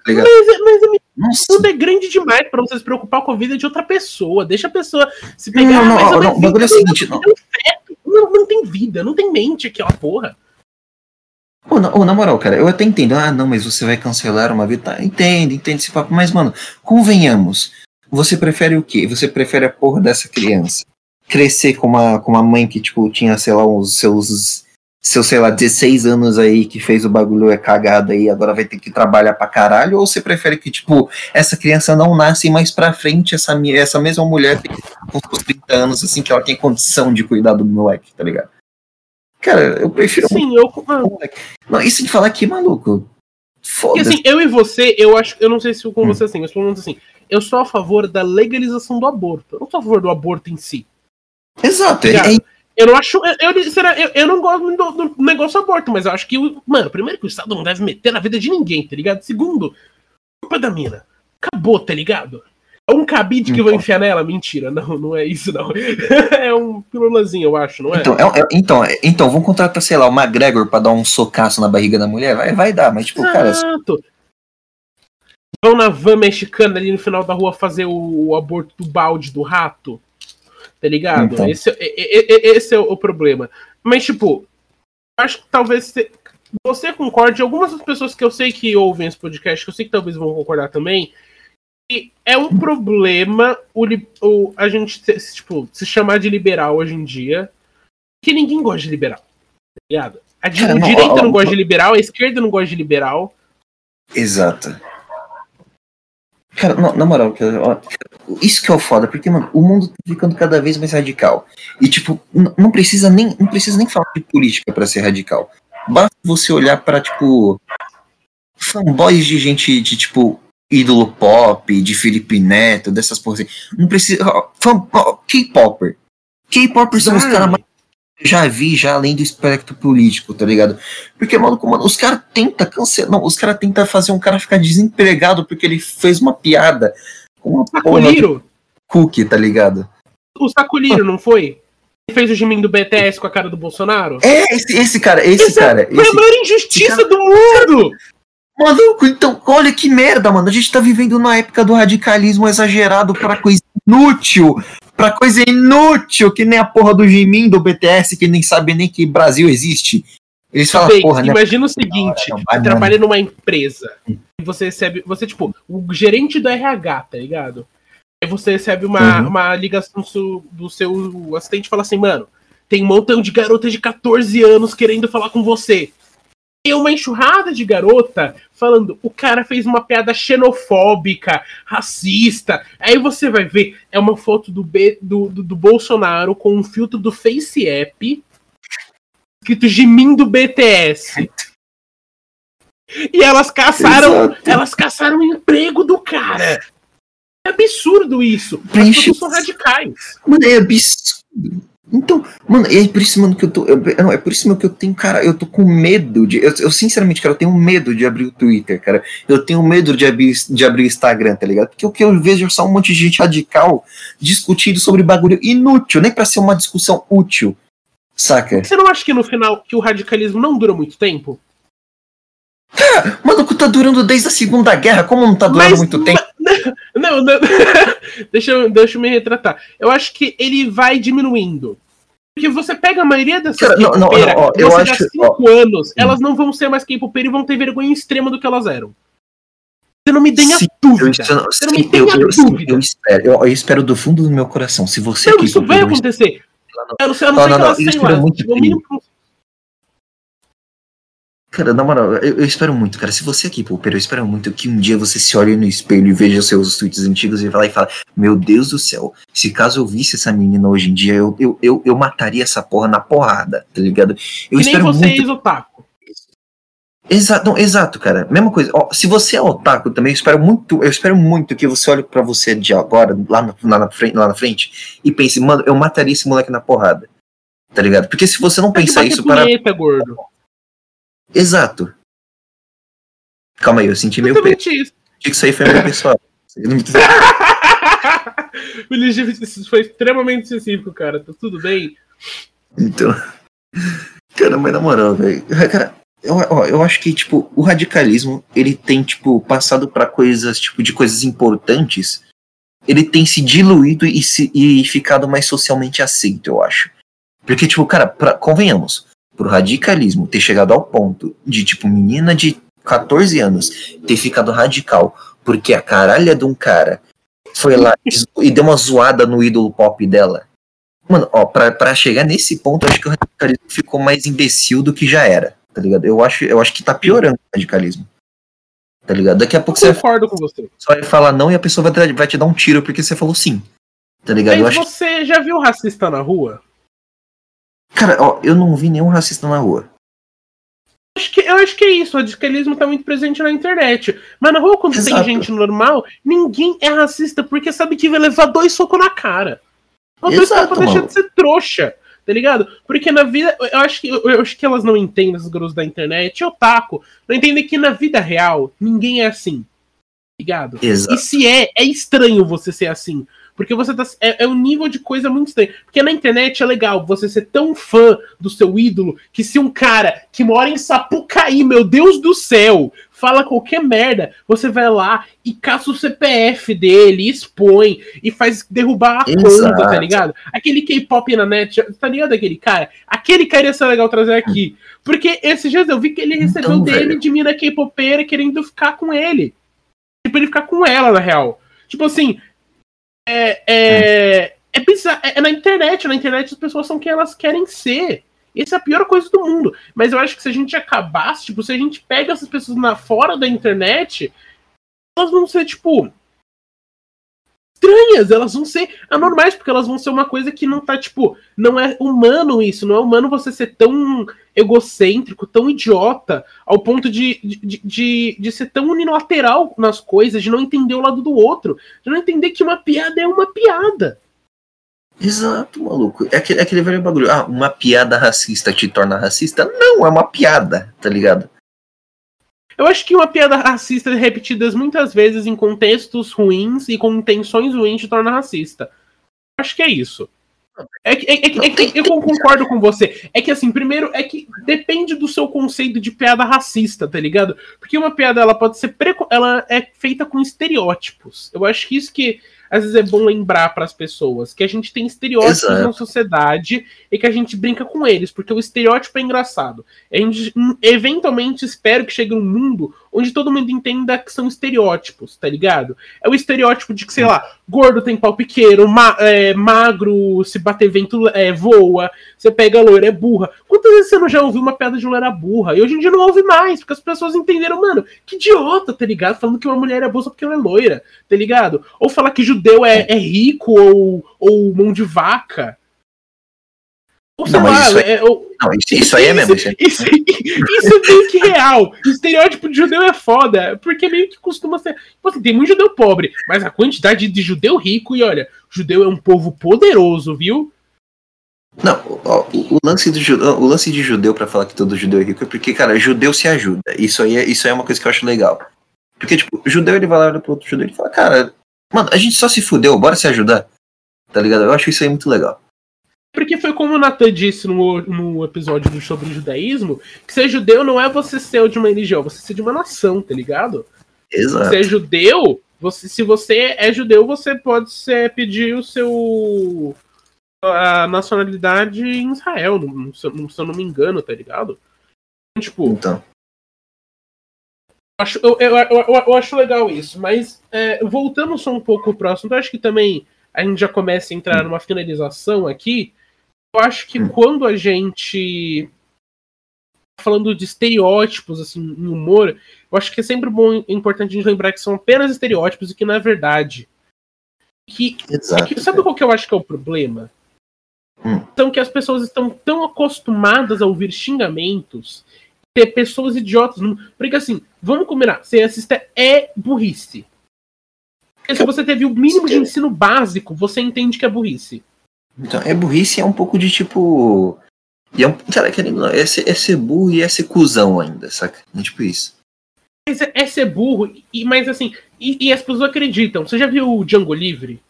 A: ligado? Mas, mas tudo é grande demais pra você se preocupar com a vida de outra pessoa. Deixa a pessoa se pegar.
B: Não, não, não, não o bagulho é o seguinte. Não.
A: Não, não tem vida, não tem mente aquela porra.
B: Ou na, ou na moral, cara, eu até entendo. Ah, não, mas você vai cancelar uma vida. Tá, entende, entende esse papo. Mas, mano, convenhamos. Você prefere o quê? Você prefere a porra dessa criança crescer com uma, com uma mãe que, tipo, tinha, sei lá, uns seus. Seus, sei lá, 16 anos aí que fez o bagulho é cagado aí, agora vai ter que trabalhar pra caralho? Ou você prefere que, tipo, essa criança não nasce mais pra frente, essa, essa mesma mulher tem uns 30 anos, assim, que ela tem condição de cuidar do moleque, tá ligado? Cara, eu prefiro.
A: Sim, eu.
B: Não, isso de falar aqui, maluco.
A: Foda. assim, eu e você, eu acho. Eu não sei se com hum. você assim, mas pelo menos assim. Eu sou a favor da legalização do aborto. Eu não sou a favor do aborto em si.
B: Exato.
A: É, é... Eu não acho. Eu, eu, será, eu, eu não gosto do, do, negócio aborto, mas eu acho que. Mano, primeiro que o Estado não deve meter na vida de ninguém, tá ligado? Segundo, culpa da mina. Acabou, tá ligado? É um cabide que vou enfiar nela? Mentira, não, não é isso, não. <laughs> é um pirulazinho, eu acho, não é?
B: Então, é, é, então, é, então, vamos contratar, sei lá, o McGregor pra dar um socaço na barriga da mulher? Vai, vai dar, mas tipo, cara.
A: Exato. Vão na van mexicana ali no final da rua fazer o, o aborto do balde do rato. Tá ligado? Então. Esse, esse é o problema. Mas, tipo, acho que talvez você concorde, algumas das pessoas que eu sei que ouvem esse podcast, que eu sei que talvez vão concordar também, é um problema o, o, a gente tipo, se chamar de liberal hoje em dia, que ninguém gosta de liberal. Tá ligado? A, é, direita não, não gosta de liberal, a esquerda não gosta de liberal.
B: Exato. Cara, não, na moral, isso que é o foda, porque, mano, o mundo tá ficando cada vez mais radical. E, tipo, não precisa nem, não precisa nem falar de política para ser radical. Basta você olhar para tipo, fanboys de gente de, tipo, ídolo pop, de Felipe Neto, dessas assim. Não precisa. K-Popper. K-Popper são os caras mais. Já vi, já além do espectro político, tá ligado? Porque, maluco, mano, os caras tentam cancelar. Não, os caras tentam fazer um cara ficar desempregado porque ele fez uma piada com uma
A: Sacoliro.
B: cookie, tá ligado?
A: O Sacoliro, não foi? Fez o Jimin do BTS com a cara do Bolsonaro?
B: É, esse, esse cara, esse, esse cara.
A: Foi
B: esse,
A: a maior injustiça cara, do mundo!
B: Maluco, então, olha que merda, mano. A gente tá vivendo na época do radicalismo exagerado pra coisa inútil. Pra coisa inútil, que nem a porra do Jimin do BTS, que nem sabe nem que Brasil existe.
A: Eles falam, Bem, porra, né? Imagina o seguinte: não, você trabalha numa empresa e você recebe. Você, tipo, o gerente do RH, tá ligado? Aí você recebe uma, uhum. uma ligação do seu assistente e fala assim, mano, tem um montão de garotas de 14 anos querendo falar com você tem uma enxurrada de garota falando o cara fez uma piada xenofóbica, racista. Aí você vai ver, é uma foto do, B, do, do, do Bolsonaro com um filtro do Face App escrito Jimin do BTS. E elas caçaram, Exato. elas caçaram o emprego do cara. É absurdo isso. As pessoas são radicais.
B: Mano, é absurdo. Então, mano, é por isso, mano, que eu tô. Eu, não, é por isso, mano, que eu tenho, cara, eu tô com medo de. Eu, eu, sinceramente, cara, eu tenho medo de abrir o Twitter, cara. Eu tenho medo de abrir, de abrir o Instagram, tá ligado? Porque o que eu vejo é só um monte de gente radical discutindo sobre bagulho inútil, nem pra ser uma discussão útil. Saca?
A: Você não acha que no final que o radicalismo não dura muito tempo?
B: Cara, maluco, tá durando desde a Segunda Guerra, como não tá durando mas, muito tempo? <laughs>
A: Não, não <laughs> deixa, eu, deixa eu me retratar. Eu acho que ele vai diminuindo. Porque você pega a maioria dessas Cara, não, não, não, eu acho, cinco ó, anos, sim. elas não vão ser mais K-popera e vão ter vergonha extrema do que elas eram. Você não me tenha sim, dúvida. Eu, você não me tenha eu, dúvida.
B: Eu, espero, eu, espero do fundo do meu coração. Se você
A: não, isso vai acontecer. Eu não sei, eu não, sei não, não, eu lá, muito
B: Cara, na moral, eu, eu, espero muito, cara. Se você aqui, Pooper, eu espero muito que um dia você se olhe no espelho e veja seus tweets antigos e vai lá e fala: Meu Deus do céu, se caso eu visse essa menina hoje em dia, eu, eu, eu, eu mataria essa porra na porrada, tá ligado? Eu
A: que espero nem você muito... é otaku.
B: Exato, não, exato, cara. Mesma coisa. Ó, se você é otaku também, eu espero muito, eu espero muito que você olhe para você de agora, lá, no, lá, na frente, lá na frente, e pense, mano, eu mataria esse moleque na porrada. Tá ligado? Porque se você não pensar isso
A: punheta, para. Gordo.
B: Exato. Calma aí, eu senti meio peso. Isso. que isso aí foi meio pessoal. <laughs>
A: o Ligir foi extremamente específico, cara. Tá tudo bem?
B: Então. Cara, mas na moral, velho. Cara, eu, eu acho que, tipo, o radicalismo, ele tem, tipo, passado para coisas, tipo, de coisas importantes. Ele tem se diluído e, se, e ficado mais socialmente aceito, eu acho. Porque, tipo, cara, pra, convenhamos pro radicalismo ter chegado ao ponto de, tipo, menina de 14 anos ter ficado radical porque a caralha de um cara foi lá e deu uma zoada no ídolo pop dela. Mano, ó, pra, pra chegar nesse ponto, eu acho que o radicalismo ficou mais imbecil do que já era, tá ligado? Eu acho, eu acho que tá piorando o radicalismo. Tá ligado? Daqui a pouco
A: eu você, concordo com você.
B: Só vai falar não e a pessoa vai, vai te dar um tiro porque você falou sim. Tá ligado?
A: Mas você já viu racista na rua?
B: Cara, ó, eu não vi nenhum racista na rua.
A: Acho que, eu acho que é isso, o radicalismo tá muito presente na internet. Mas na rua, quando Exato. tem gente normal, ninguém é racista porque sabe que vai levar dois socos na cara. Uma pessoa pra deixar de ser trouxa, tá ligado? Porque na vida, eu acho que, eu acho que elas não entendem, os gurus da internet, otaku, não entendem que na vida real, ninguém é assim. Tá ligado? Exato. E se é, é estranho você ser assim. Porque você tá. É, é, um nível de coisa muito estranho. Porque na internet é legal você ser tão fã do seu ídolo que se um cara que mora em Sapucaí, meu Deus do céu, fala qualquer merda, você vai lá e caça o CPF dele, expõe e faz derrubar a Exato. conta, tá ligado? Aquele K-pop na net, tá ligado aquele cara? Aquele cara ia ser legal trazer aqui. Porque esses dias eu vi que ele recebeu então, DM de mina K-popera querendo ficar com ele. Tipo, ele ficar com ela, na real. Tipo assim, é, é, é, bizarro, é, é na internet, na internet as pessoas são quem elas querem ser. Essa é a pior coisa do mundo. Mas eu acho que se a gente acabasse, tipo, se a gente pega essas pessoas na, fora da internet, elas vão ser, tipo, estranhas, elas vão ser anormais, porque elas vão ser uma coisa que não tá, tipo, não é humano isso, não é humano você ser tão egocêntrico, tão idiota, ao ponto de, de, de, de ser tão unilateral nas coisas, de não entender o lado do outro, de não entender que uma piada é uma piada.
B: Exato, maluco. É aquele, é aquele velho bagulho. Ah, uma piada racista te torna racista? Não, é uma piada, tá ligado?
A: Eu acho que uma piada racista repetidas muitas vezes em contextos ruins e com intenções ruins te torna racista. Acho que é isso. É que, é, é, é que eu concordo com você. É que assim, primeiro é que depende do seu conceito de piada racista, tá ligado? Porque uma piada ela pode ser preco... ela é feita com estereótipos. Eu acho que isso que às vezes é bom lembrar para as pessoas que a gente tem estereótipos Exato. na sociedade e que a gente brinca com eles, porque o estereótipo é engraçado. A gente hum, eventualmente espero que chegue um mundo onde todo mundo entenda que são estereótipos, tá ligado? É o estereótipo de que, sei lá, gordo tem pau pequeno, ma é, magro, se bater vento é, voa, você pega loira, é burra. Quantas vezes você não já ouviu uma piada de loira burra? E hoje em dia não ouve mais, porque as pessoas entenderam, mano, que idiota, tá ligado? Falando que uma mulher é burra só porque ela é loira, tá ligado? Ou falar que judeu é, é rico ou, ou mão de vaca.
B: Não, lá, isso, é, não, isso, isso, aí é mesmo. Isso,
A: isso, isso é meio que real. O estereótipo de judeu é foda, porque meio que costuma ser. Tipo assim, tem muito judeu pobre, mas a quantidade de judeu rico, e olha, judeu é um povo poderoso, viu?
B: Não, ó, o, o, lance do, o lance de judeu para falar que todo judeu é rico é porque, cara, judeu se ajuda. Isso aí é, isso aí é uma coisa que eu acho legal. Porque, tipo, o judeu ele vai lá pro outro judeu e fala, cara, mano, a gente só se fudeu, bora se ajudar. Tá ligado? Eu acho isso aí muito legal.
A: Porque foi como o Nathan disse no, no episódio do sobre o judaísmo, que ser judeu não é você ser de uma religião, você ser de uma nação, tá ligado?
B: Exato.
A: Ser judeu, você, se você é judeu, você pode ser, pedir o seu a nacionalidade em Israel, não, se, eu não me engano, tá ligado? Tipo.
B: Então.
A: Acho, eu, eu, eu, eu acho legal isso, mas é, voltando só um pouco próximo, eu acho que também a gente já começa a entrar numa finalização aqui. Eu acho que hum. quando a gente tá falando de estereótipos assim em humor, eu acho que é sempre bom e importante a gente lembrar que são apenas estereótipos e que não é verdade. Que, Exato, é que sabe qual que eu acho que é o problema? Hum. Então que as pessoas estão tão acostumadas a ouvir xingamentos, ter pessoas idiotas. Porque assim, vamos combinar, ser racista é burrice. Porque se você teve o mínimo de ensino básico, você entende que é burrice.
B: Então, é burrice é um pouco de tipo. E é um, cara, querendo, é, ser, é ser burro e é ser cuzão ainda, saca? É tipo isso.
A: Mas é, é ser burro, e, mas assim, e, e as pessoas acreditam. Você já viu o Django Livre?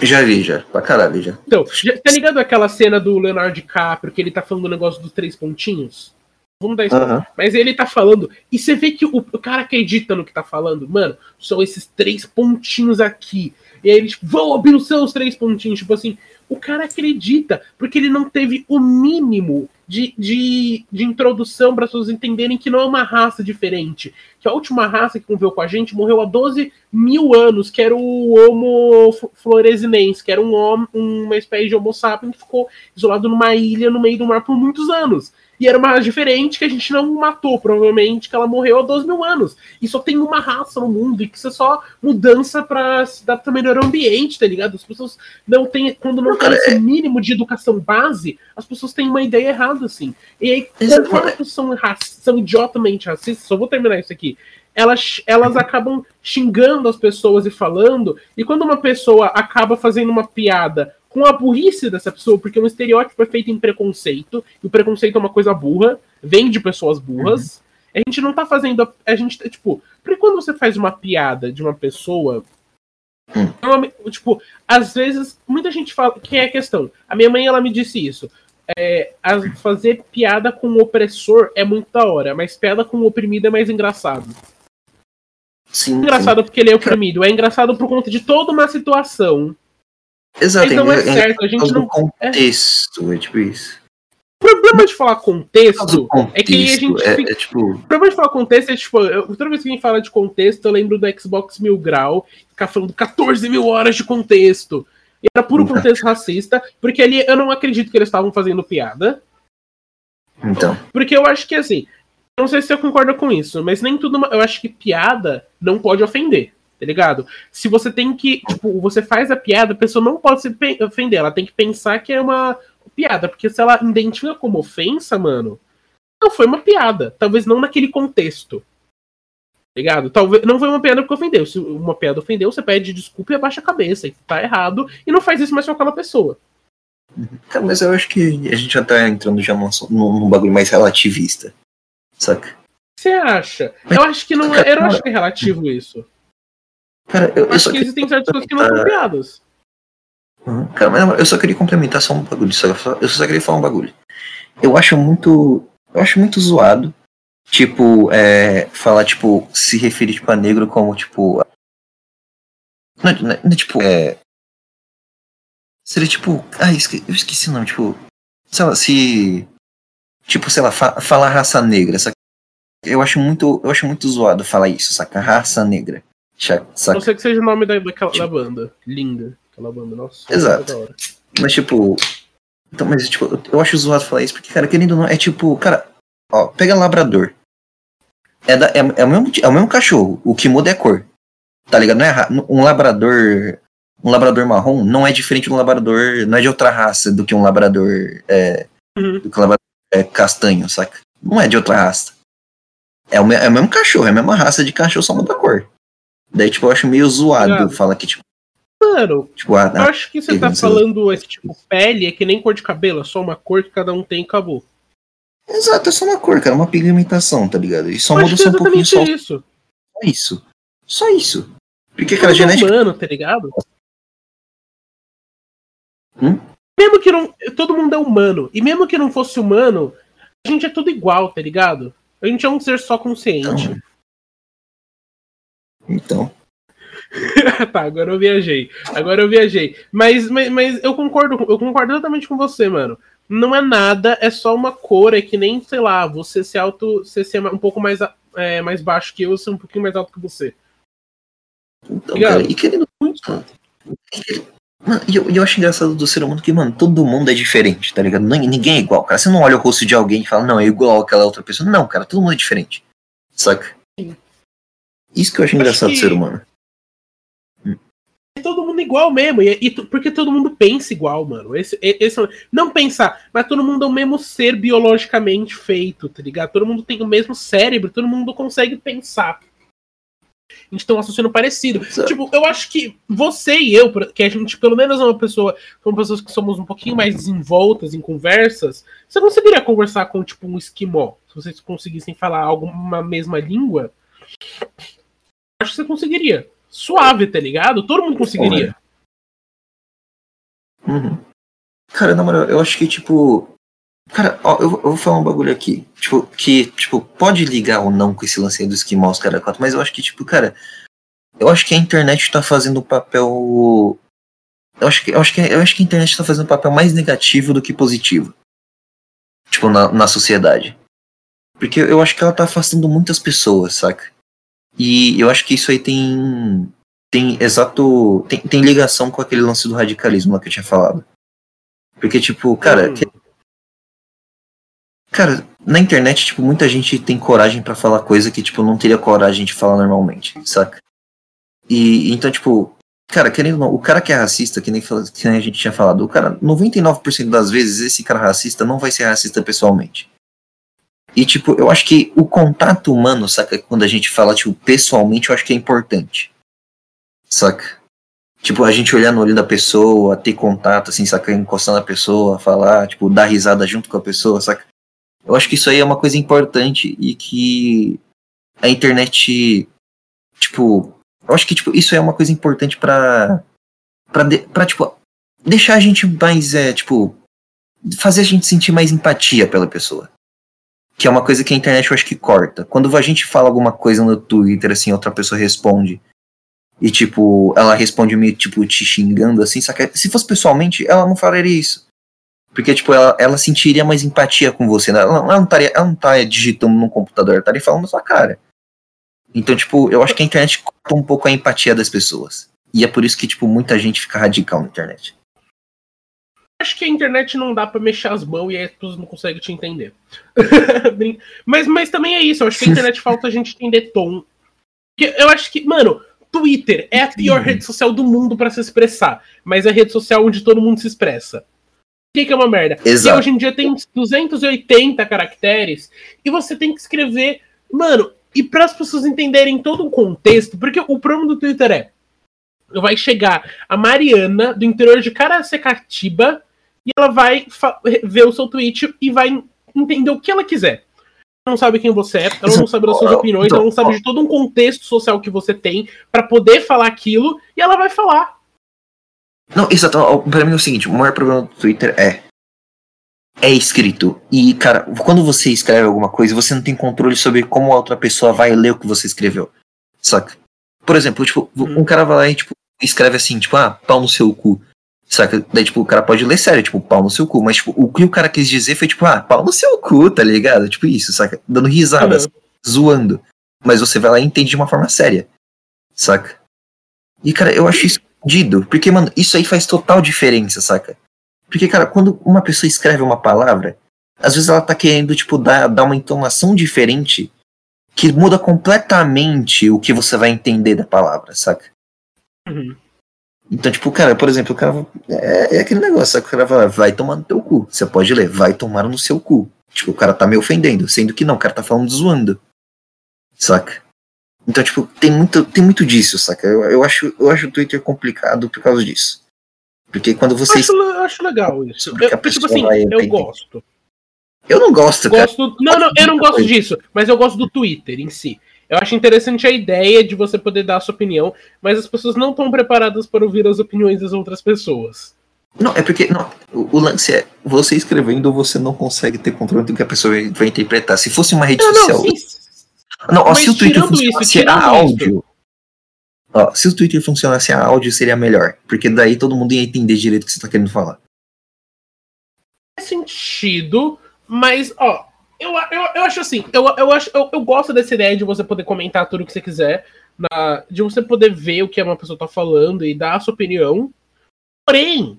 B: Já vi, já. Pra caralho, já.
A: Então, já, tá ligado aquela cena do Leonardo DiCaprio que ele tá falando o negócio dos três pontinhos? Vamos dar isso. Uhum. Mas ele tá falando. E você vê que o, o, cara acredita no que tá falando. Mano, são esses três pontinhos aqui. E aí ele, tipo, vão abrir os seus três pontinhos. Tipo assim, o cara acredita, porque ele não teve o mínimo de, de, de introdução para as pessoas entenderem que não é uma raça diferente. Que a última raça que conviveu com a gente morreu há 12 mil anos, que era o Homo floresinense, que era um, uma espécie de Homo sapiens que ficou isolado numa ilha no meio do mar por muitos anos. E era uma raça diferente que a gente não matou, provavelmente, que ela morreu há 12 mil anos. E só tem uma raça no mundo, e que isso é só mudança pra se dar também no ambiente, tá ligado? As pessoas não têm. Quando não, tem esse é- mínimo de educação base, as pessoas têm uma ideia errada, assim. E aí, conforme as pessoas são, são idiotamente racistas, só vou terminar isso aqui elas, elas acabam xingando as pessoas e falando, e quando uma pessoa acaba fazendo uma piada com a burrice dessa pessoa, porque um estereótipo é feito em preconceito, e o preconceito é uma coisa burra, vem de pessoas burras. Uhum. A gente não tá fazendo. A, gente, tipo, porque quando você faz uma piada de uma pessoa. Uhum. Tipo, às vezes, muita gente fala. Que é a questão. A minha mãe, ela me disse isso. É, fazer piada com o opressor é muito da hora, mas piada com o oprimido é mais engraçado. Sim, engraçado sim. porque ele é oprimido, é engraçado por conta de toda uma situação
B: Exato, Mas não é, é certo, a gente não. Contexto, é. é tipo isso.
A: O problema de falar contexto,
B: contexto
A: é que a gente
B: é,
A: fica-
B: é tipo.
A: O problema de falar contexto é tipo, eu, toda vez que a gente fala de contexto, eu lembro do Xbox Mil Grau, ficar falando 14 mil horas de contexto. E era puro contexto racista, porque ali eu não acredito que eles estavam fazendo piada.
B: Então.
A: Porque eu acho que assim, não sei se você concorda com isso, mas nem tudo. Eu acho que piada não pode ofender, tá ligado? Se você tem que. Tipo, você faz a piada, a pessoa não pode se ofender, ela tem que pensar que é uma piada, porque se ela identifica como ofensa, mano, não foi uma piada. Talvez não naquele contexto. Tá ligado? Talvez não foi uma piada porque ofendeu. Se uma piada ofendeu, você pede desculpa e abaixa a cabeça. E tá errado. E não faz isso mais com aquela pessoa.
B: Cara, mas eu acho que a gente já tá entrando já num, num, bagulho mais relativista. Saca?
A: Você acha? Eu acho que não é. Eu não acho que é relativo isso.
B: Cara, eu,
A: Eu
B: eu
A: acho
B: só
A: que existem certas coisas que não são piadas.
B: Uhum. Cara, mas eu só queria complementar só um bagulho. Só- eu só queria falar um bagulho. Eu acho muito. Eu acho muito zoado. Tipo, é, falar, tipo, se referir tipo, a negro como, tipo. Não, não, não, tipo, é. Seria tipo. Ah, esque- eu esqueci o nome, tipo. Sei lá, se. Tipo, sei lá, fa- falar raça negra. Saca? Eu acho muito. Eu acho muito zoado falar isso, saca? Raça negra. Saca?
A: não ser que seja o nome da, daquela, da banda. Linda. Aquela banda, nossa.
B: Exato. Mas, tipo. Então, mas, tipo, eu- eu acho zoado falar isso, porque, cara, querendo ou não, é tipo, cara, ó, pega labrador. É, da, é, é, o mesmo, é o mesmo cachorro, o que muda é a cor. Tá ligado? Não é um labrador. Um labrador marrom não é diferente de um labrador. Não é de outra raça do que um labrador. É,
A: Uhum.
B: do que um labrador é, castanho, saca? Não é de outra raça. É o, me- é o mesmo cachorro, é a mesma raça de cachorro, só muda a cor. Daí, tipo, eu acho meio zoado
A: Obrigado.
B: falar que, tipo,
A: Mano,
B: tipo ah,
A: eu acho que você tá falando esse tipo pele é que nem cor de cabelo, é só uma cor que cada um tem e acabou.
B: Exato, é só uma cor, cara, uma pigmentação, tá ligado? E só muda só
A: é
B: um pouquinho só,
A: isso.
B: só isso. Só isso. Porque, cara,
A: mundo
B: genética.
A: é humano, tá ligado?
B: Hum?
A: Mesmo que não. Todo mundo é humano. E mesmo que não fosse humano, a gente é tudo igual, tá ligado? A gente é um ser só consciente.
B: Então. <laughs>
A: tá, agora eu viajei. Agora eu viajei. Mas, mas, mas eu concordo, eu concordo exatamente com você, mano. Não é nada, é só uma cor, é que nem, sei lá, você se auto. Você ser um pouco mais, é, mais baixo que eu, ser um pouquinho mais alto que você.
B: Então, cara, e querendo.
A: Muito.
B: Mano, e eu, eu acho engraçado do ser humano que, mano, todo mundo é diferente, tá ligado? Nin- Ninguém é igual, cara. Você não olha o rosto de alguém e fala, não, é igual àquela outra pessoa. Não, cara, todo mundo é diferente. Saca?
A: Sim.
B: Isso que eu acho
A: Acho
B: engraçado do ser humano.
A: É todo mundo igual mesmo. E, e porque todo mundo pensa igual, mano. Esse, esse, não pensar, mas todo mundo é o mesmo ser biologicamente feito, tá ligado? Todo mundo tem o mesmo cérebro, todo mundo consegue pensar. A gente tem um raciocínio parecido.
B: Exato.
A: Tipo, eu acho que você e eu, que a gente pelo menos é uma pessoa, são pessoas que somos um pouquinho mais desenvoltas em conversas, você conseguiria conversar com, tipo, um esquimó? Se vocês conseguissem falar alguma mesma língua, acho que você conseguiria. Suave, tá ligado? Todo mundo conseguiria.
B: Uhum. Cara, na moral, eu acho que, tipo. Cara, ó, eu, eu vou falar um bagulho aqui. Tipo, que, tipo, pode ligar ou não com esse lance aí do esquimó, os cara quatro, mas eu acho que, tipo, cara. Eu acho que a internet tá fazendo um papel. Eu acho que, eu acho que, eu acho que a internet tá fazendo um papel mais negativo do que positivo. Tipo, na, na sociedade. Porque eu acho que ela tá afastando muitas pessoas, saca? E eu acho que isso aí tem tem exato. Tem, tem ligação com aquele lance do radicalismo lá que eu tinha falado. Porque, tipo, cara,
A: Hum.
B: que- cara, na internet, tipo, muita gente tem coragem pra falar coisa que, tipo, não teria coragem de falar normalmente, saca? E então, tipo, cara, querendo ou não, o cara que é racista, que nem, que nem a gente tinha falado, o cara, 99% das vezes, esse cara racista não vai ser racista pessoalmente. E, tipo, eu acho que o contato humano, saca? Quando a gente fala, tipo, pessoalmente, eu acho que é importante. Saca? Tipo, a gente olhar no olho da pessoa, ter contato, assim, saca? Encostar na pessoa, falar, tipo, dar risada junto com a pessoa, saca? Eu acho que isso aí é uma coisa importante e que a internet, tipo, eu acho que, tipo, isso é uma coisa importante pra, pra, de- pra tipo, deixar a gente mais, é, tipo, fazer a gente sentir mais empatia pela pessoa. Que é uma coisa que a internet eu acho que corta. Quando a gente fala alguma coisa no Twitter, assim, outra pessoa responde. E, tipo, ela responde meio, tipo, te xingando, assim, só que se fosse pessoalmente, ela não falaria isso. Porque, tipo, ela, ela sentiria mais empatia com você. Né? Ela, ela, não taria, ela não tá digitando no computador, ela estaria falando na sua cara. Então, tipo, eu acho que a internet corta um pouco a empatia das pessoas. E é por isso que, tipo, muita gente fica radical na internet.
A: Acho que a internet não dá para mexer as mãos e aí as pessoas não conseguem te entender. <laughs> mas, mas também é isso, eu acho que a internet <laughs> falta a gente entender tom. Eu acho que, mano, Twitter é a pior rede social do mundo para se expressar, mas é a rede social onde todo mundo se expressa. O que, que é uma merda?
B: Exato.
A: E hoje em dia tem 280 caracteres e você tem que escrever. Mano, e para as pessoas entenderem todo o contexto, porque o problema do Twitter é. Vai chegar a Mariana do interior de Caracecatiba e ela vai ver o seu tweet e vai entender o que ela quiser não sabe quem você é, ela não sabe das suas opiniões, ela não sabe de todo um contexto social que você tem para poder falar aquilo, e ela vai falar.
B: Não, exato. Pra mim é o seguinte, o maior problema do Twitter é. É escrito. E, cara, quando você escreve alguma coisa, você não tem controle sobre como a outra pessoa vai ler o que você escreveu. Saca? Por exemplo, tipo, hum. um cara vai lá e, tipo, escreve assim, tipo, ah, pau no seu cu. Saca? Daí, tipo, o cara pode ler sério, tipo, pau no seu cu. Mas, tipo, o que o cara quis dizer foi, tipo, ah, pau no seu cu, tá ligado? Tipo isso, saca? Dando risadas, uhum. zoando. Mas você vai lá e entende de uma forma séria. Saca? E, cara, eu acho isso fodido. Porque, mano, isso aí faz total diferença, saca? Porque, cara, quando uma pessoa escreve uma palavra, às vezes ela tá querendo, tipo, dar, dar uma entonação diferente que muda completamente o que você vai entender da palavra, saca? Uhum. Então, tipo, cara, por exemplo, o cara. É, é aquele negócio, o cara fala, vai tomar no teu cu. Você pode ler, vai tomar no seu cu. Tipo, o cara tá me ofendendo, sendo que não, o cara tá falando zoando. Saca? Então, tipo, tem muito, tem muito disso, saca? Eu, eu, acho, eu acho o Twitter complicado por causa disso. Porque quando você.
A: Eu acho, eu acho legal isso. Eu, tipo assim, eu gosto.
B: Eu não gosto,
A: gosto cara. Não, não, eu não gosto disso, mas eu gosto do Twitter em si. Eu acho interessante a ideia de você poder dar a sua opinião, mas as pessoas não estão preparadas para ouvir as opiniões das outras pessoas.
B: Não, é porque não, o, o lance é você escrevendo você não consegue ter controle do que a pessoa vai, interpretar. Se fosse uma rede não, social. Não, sim, não ó, se o Twitter funcionasse isso, a áudio. Ó, se o Twitter funcionasse a áudio, seria melhor. Porque daí todo mundo ia entender direito o que você está querendo falar.
A: Faz sentido, mas, ó, eu, eu, eu acho assim, eu, eu, acho, eu, eu gosto dessa ideia de você poder comentar tudo o que você quiser, na, de você poder ver o que uma pessoa tá falando e dar a sua opinião. Porém,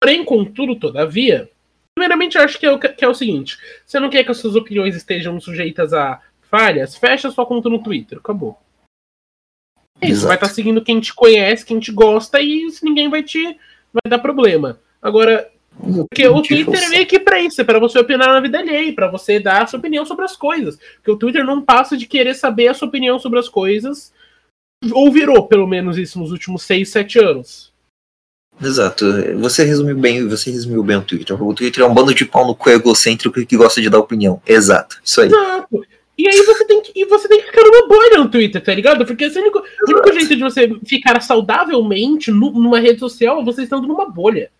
A: porém, contudo, todavia, primeiramente eu acho que é, o, que é o seguinte: você não quer que as suas opiniões estejam sujeitas a falhas, fecha sua conta no Twitter, acabou. É isso, Exato. vai estar tá seguindo quem te conhece, quem te gosta, e ninguém vai te vai dar problema. Agora, porque o Twitter é meio que pra isso, é pra você opinar na vida alheia, pra você dar a sua opinião sobre as coisas. Porque o Twitter não passa de querer saber a sua opinião sobre as coisas, ou virou pelo menos isso nos últimos 6, 7 anos.
B: Exato. Você resumiu bem, você resumiu bem o Twitter. O Twitter é um bando de pau no cu egocêntrico que gosta de dar opinião. Exato. Isso aí.
A: Exato. E aí você tem que, e você tem que ficar numa bolha no Twitter, tá ligado? Porque o único, o único jeito de você ficar saudavelmente numa rede social é você estando numa bolha.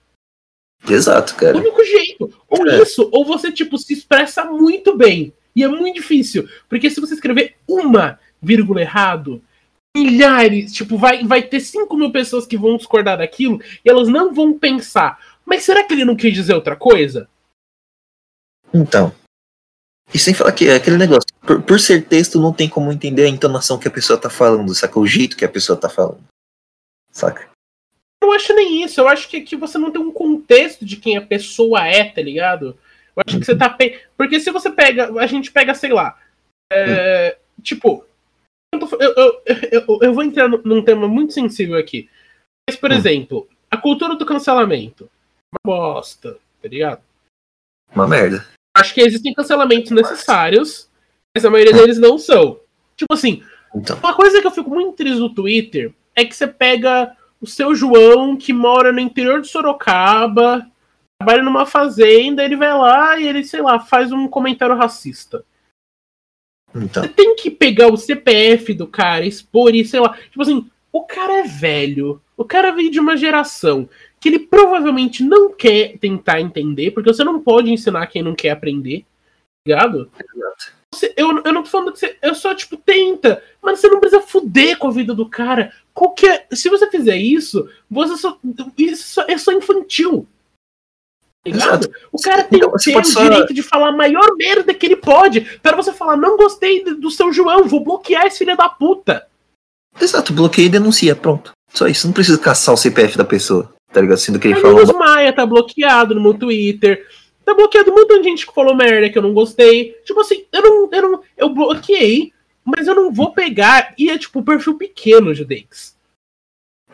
B: Exato, cara.
A: O único jeito. Ou é. isso, ou você, tipo, se expressa muito bem. E é muito difícil. Porque se você escrever uma vírgula errado, milhares, tipo, vai, vai ter 5 mil pessoas que vão discordar daquilo e elas não vão pensar. Mas será que ele não quis dizer outra coisa?
B: Então. E sem falar que é aquele negócio, por, por ser texto, não tem como entender a entonação que a pessoa tá falando, saca? O jeito que a pessoa tá falando. Saca?
A: Eu acho nem isso, eu acho que aqui você não tem um contexto de quem a pessoa é, tá ligado? Eu acho que você tá. Pe... Porque se você pega. A gente pega, sei lá. É, tipo. Eu, eu, eu, eu, vou entrar num tema muito sensível aqui. Mas, por hum. exemplo, a cultura do cancelamento. Uma bosta, tá ligado?
B: Uma merda.
A: Acho que existem cancelamentos necessários, mas a maioria deles não são. Tipo assim, então. uma coisa que eu fico muito triste no Twitter é que você pega o seu João, que mora no interior de Sorocaba, trabalha numa fazenda, ele vai lá e ele, sei lá, faz um comentário racista. Então. Você tem que pegar o CPF do cara, expor e sei lá. Tipo assim, o cara é velho. O cara veio de uma geração que ele provavelmente não quer tentar entender, porque você não pode ensinar quem não quer aprender. Ligado? Exato. Você, eu, eu não tô falando que você. Eu só, tipo, tenta. Mas você não precisa fuder com a vida do cara. Qualquer. Se você fizer isso, você só. Isso é só infantil. Ligado? O cara tem,
B: Então,
A: tem o
B: só-
A: direito de falar a maior merda que ele pode. Para você falar, não gostei do seu João, vou bloquear esse filho da puta.
B: Exato, bloqueia e denuncia, pronto. Só isso, não precisa caçar o CPF da pessoa, tá ligado? Sendo que ele falou.
A: Carlinhos Maia tá bloqueado no meu Twitter. Tá bloqueado um montão de gente que falou merda que eu não gostei. Tipo assim, eu não. Eu, não, eu bloqueei, mas eu não vou pegar. E é tipo perfil pequeno, Judex.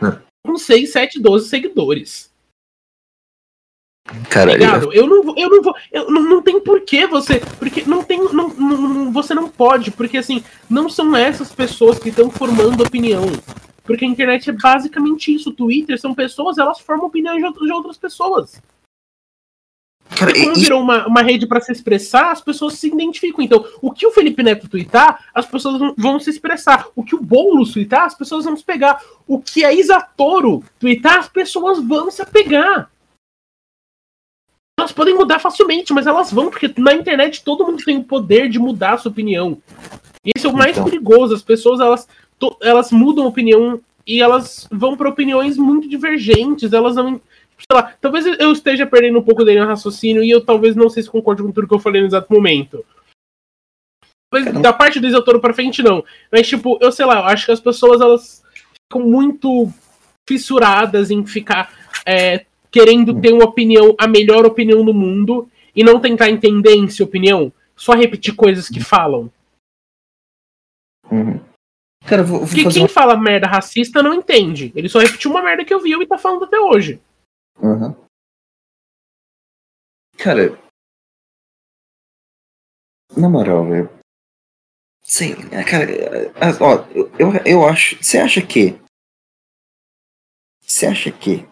B: Hum.
A: Com 6, 7, 12 seguidores.
B: Cara?
A: Eu não vou. Eu não vou. Eu, não, não tem porquê você. Porque não tem. Não, não- você não pode. Porque assim, não são essas pessoas que estão formando opinião. Porque a internet é basicamente isso. Twitter são pessoas, elas formam opinião de outras pessoas.
B: Cara,
A: E como
B: e-
A: virou uma, uma rede para se expressar, as pessoas se identificam. Então, o que o Felipe Neto twittar, as pessoas vão- se expressar. O que o Boulos twittar, as pessoas vão se pegar. O que a Isatoro twittar, as pessoas vão se apegar. Elas podem mudar facilmente, mas elas vão, porque na internet todo mundo tem o poder de mudar a sua opinião. E esse é o mais
B: Então.
A: perigoso. As pessoas, elas, elas mudam a opinião e elas vão para opiniões muito divergentes. Elas não sei lá, talvez eu esteja perdendo um pouco dele no raciocínio e eu talvez não sei se concorde com tudo que eu falei no exato momento. Talvez da parte do Isotoro pra frente, não. Mas, tipo, eu sei lá, eu acho que as pessoas elas ficam muito fissuradas em ficar é, querendo ter uma opinião, a melhor opinião do mundo, e não tentar entender em sua opinião, só repetir coisas que falam.
B: Uhum. Cara, vou, vou
A: Porque
B: fazer
A: quem fala merda racista não entende. Ele só repetiu uma merda que eu vi e tá falando até hoje.
B: Uhum. Cara. Na moral, velho. Sei, lá, cara. é, é, Ó, eu, eu, acho. Você acha que. Você acha que.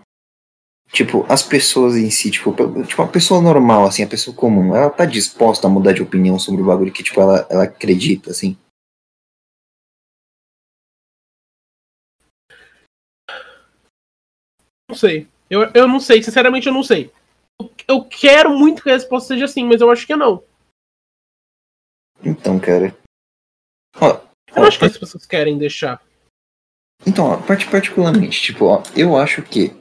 B: Tipo, as pessoas em si, tipo, tipo, a pessoa normal, assim, a pessoa comum, ela tá disposta a mudar de opinião sobre o bagulho que, tipo, ela, ela acredita, assim?
A: Não sei. Eu, eu não sei, sinceramente eu não sei. Eu, eu quero muito que a resposta seja assim, mas eu acho que não.
B: Então, cara. Ó,
A: Eu
B: ó,
A: acho que as pessoas querem deixar.
B: Então, ó, part- particularmente, tipo, ó, eu acho que,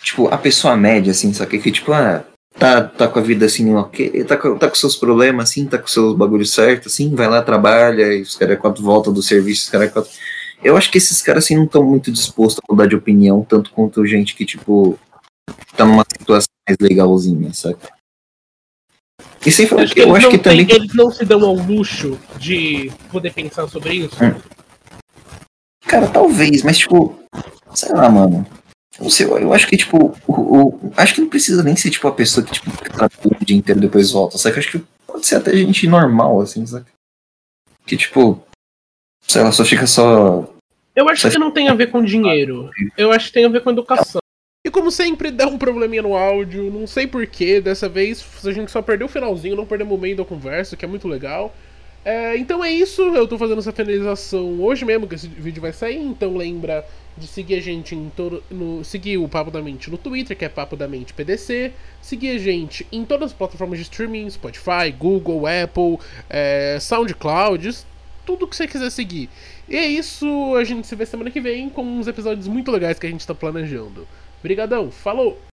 B: tipo, a pessoa média, assim, sabe, que, tipo, ah, tá, tá com a vida assim, ok, tá com, tá com seus problemas, assim, tá com seus bagulhos certos, assim, vai lá, trabalha, e os caras quando volta do serviço, os caras quando... Eu acho que esses caras, assim, não estão muito dispostos a mudar de opinião, tanto quanto gente que, tipo, tá numa situação mais legalzinha, saca? E sem falar
A: Acho
B: que
A: que
B: eu acho que também...
A: têm- eles não se dão ao luxo de poder pensar sobre isso.
B: Hum. Cara, talvez, mas tipo, sei lá, mano. Não sei, eu, eu acho que, tipo, o, o- acho que não precisa nem ser, tipo, a pessoa que, tipo, fica trabalhando o dia inteiro e depois volta, saca? Acho que pode ser até gente normal, assim, saca? Que, tipo, sei lá, só fica só.
A: Eu acho que não tem a ver com dinheiro. Eu acho que tem a ver com educação. E como sempre, dá um probleminha no áudio, não sei porquê, dessa vez a gente só perdeu o finalzinho, não perdemos o meio da conversa, que é muito legal. É, então é isso, eu tô fazendo essa finalização hoje mesmo que esse vídeo vai sair, então lembra de seguir a gente em todo. No, seguir o Papo da Mente no Twitter, que é Papo da Mente PDC. Seguir a gente em todas as plataformas de streaming, Spotify, Google, Apple, é, SoundCloud, tudo que você quiser seguir. E é isso, a gente se vê semana que vem com uns episódios muito legais que a gente tá planejando. Obrigadão, falou!